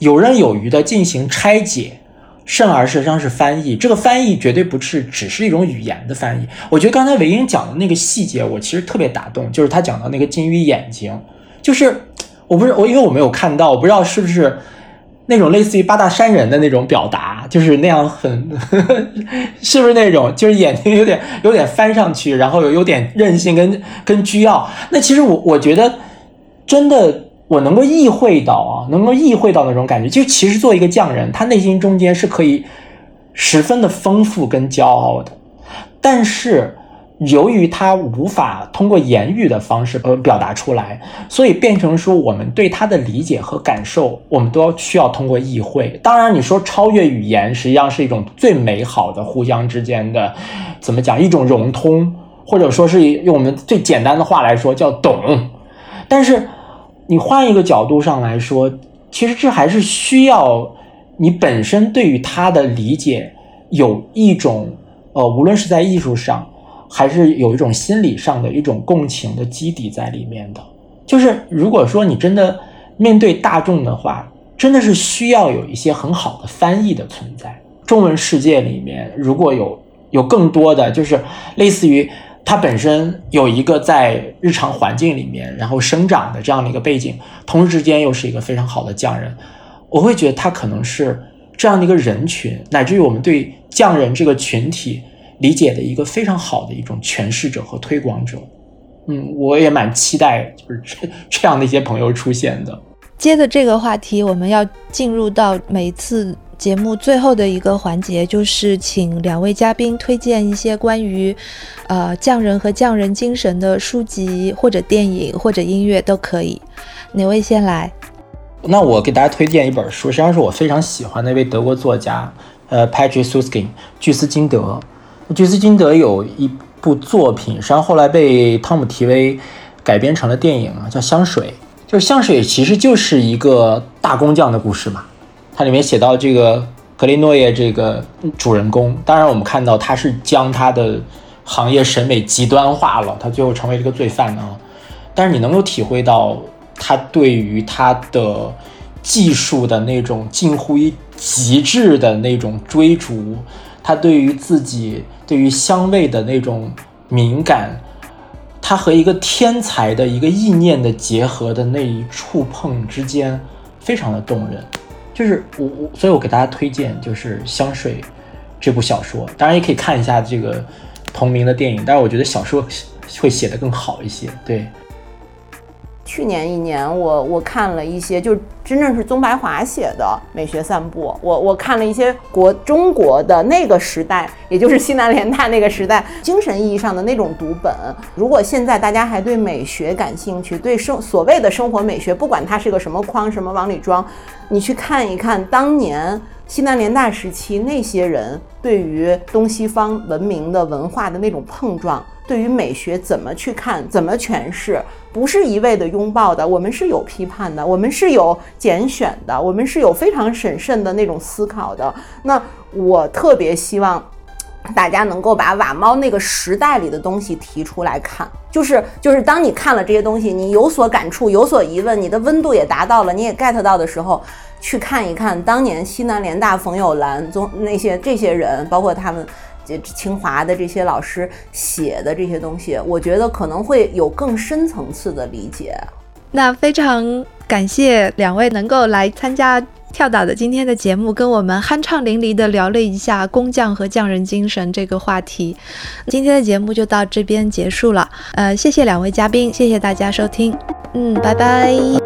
游刃有余的进行拆解，甚而实际上是翻译。这个翻译绝对不是只是一种语言的翻译。我觉得刚才韦英讲的那个细节，我其实特别打动，就是他讲到那个金鱼眼睛，就是。我不是我，因为我没有看到，我不知道是不是那种类似于八大山人的那种表达，就是那样很，呵 呵是不是那种就是眼睛有点有点翻上去，然后有有点任性跟跟倨傲。那其实我我觉得真的我能够意会到啊，能够意会到那种感觉。就其实做一个匠人，他内心中间是可以十分的丰富跟骄傲的，但是。由于他无法通过言语的方式呃表达出来，所以变成说我们对他的理解和感受，我们都要需要通过意会。当然，你说超越语言，实际上是一种最美好的互相之间的，怎么讲？一种融通，或者说是用我们最简单的话来说叫懂。但是你换一个角度上来说，其实这还是需要你本身对于他的理解有一种呃，无论是在艺术上。还是有一种心理上的一种共情的基底在里面的。就是如果说你真的面对大众的话，真的是需要有一些很好的翻译的存在。中文世界里面，如果有有更多的，就是类似于他本身有一个在日常环境里面然后生长的这样的一个背景，同时之间又是一个非常好的匠人，我会觉得他可能是这样的一个人群，乃至于我们对匠人这个群体。理解的一个非常好的一种诠释者和推广者，嗯，我也蛮期待就是这这样的一些朋友出现的。接着这个话题，我们要进入到每次节目最后的一个环节，就是请两位嘉宾推荐一些关于呃匠人和匠人精神的书籍或者电影或者音乐都可以。哪位先来？那我给大家推荐一本书，实际上是我非常喜欢的一位德国作家，呃，Patrick Susskind，巨斯金德。巨斯金德有一部作品，实际上后来被汤姆提威改编成了电影啊，叫《香水》。就是香水其实就是一个大工匠的故事嘛。它里面写到这个格雷诺耶这个主人公，当然我们看到他是将他的行业审美极端化了，他最后成为这个罪犯啊。但是你能够体会到他对于他的技术的那种近乎于极致的那种追逐。他对于自己对于香味的那种敏感，他和一个天才的一个意念的结合的那一触碰之间，非常的动人。就是我我，所以我给大家推荐就是《香水》这部小说，当然也可以看一下这个同名的电影，但是我觉得小说会写得更好一些。对。去年一年，我我看了一些，就真正是宗白华写的《美学散步》。我我看了一些国中国的那个时代，也就是西南联大那个时代，精神意义上的那种读本。如果现在大家还对美学感兴趣，对生所谓的生活美学，不管它是个什么框什么往里装，你去看一看当年西南联大时期那些人对于东西方文明的文化的那种碰撞。对于美学怎么去看，怎么诠释，不是一味的拥抱的。我们是有批判的，我们是有拣选的，我们是有非常审慎的那种思考的。那我特别希望大家能够把瓦猫那个时代里的东西提出来看，就是就是当你看了这些东西，你有所感触，有所疑问，你的温度也达到了，你也 get 到的时候，去看一看当年西南联大冯友兰宗那些这些人，包括他们。清华的这些老师写的这些东西，我觉得可能会有更深层次的理解。那非常感谢两位能够来参加跳岛的今天的节目，跟我们酣畅淋漓的聊了一下工匠和匠人精神这个话题。今天的节目就到这边结束了，呃，谢谢两位嘉宾，谢谢大家收听，嗯，拜拜。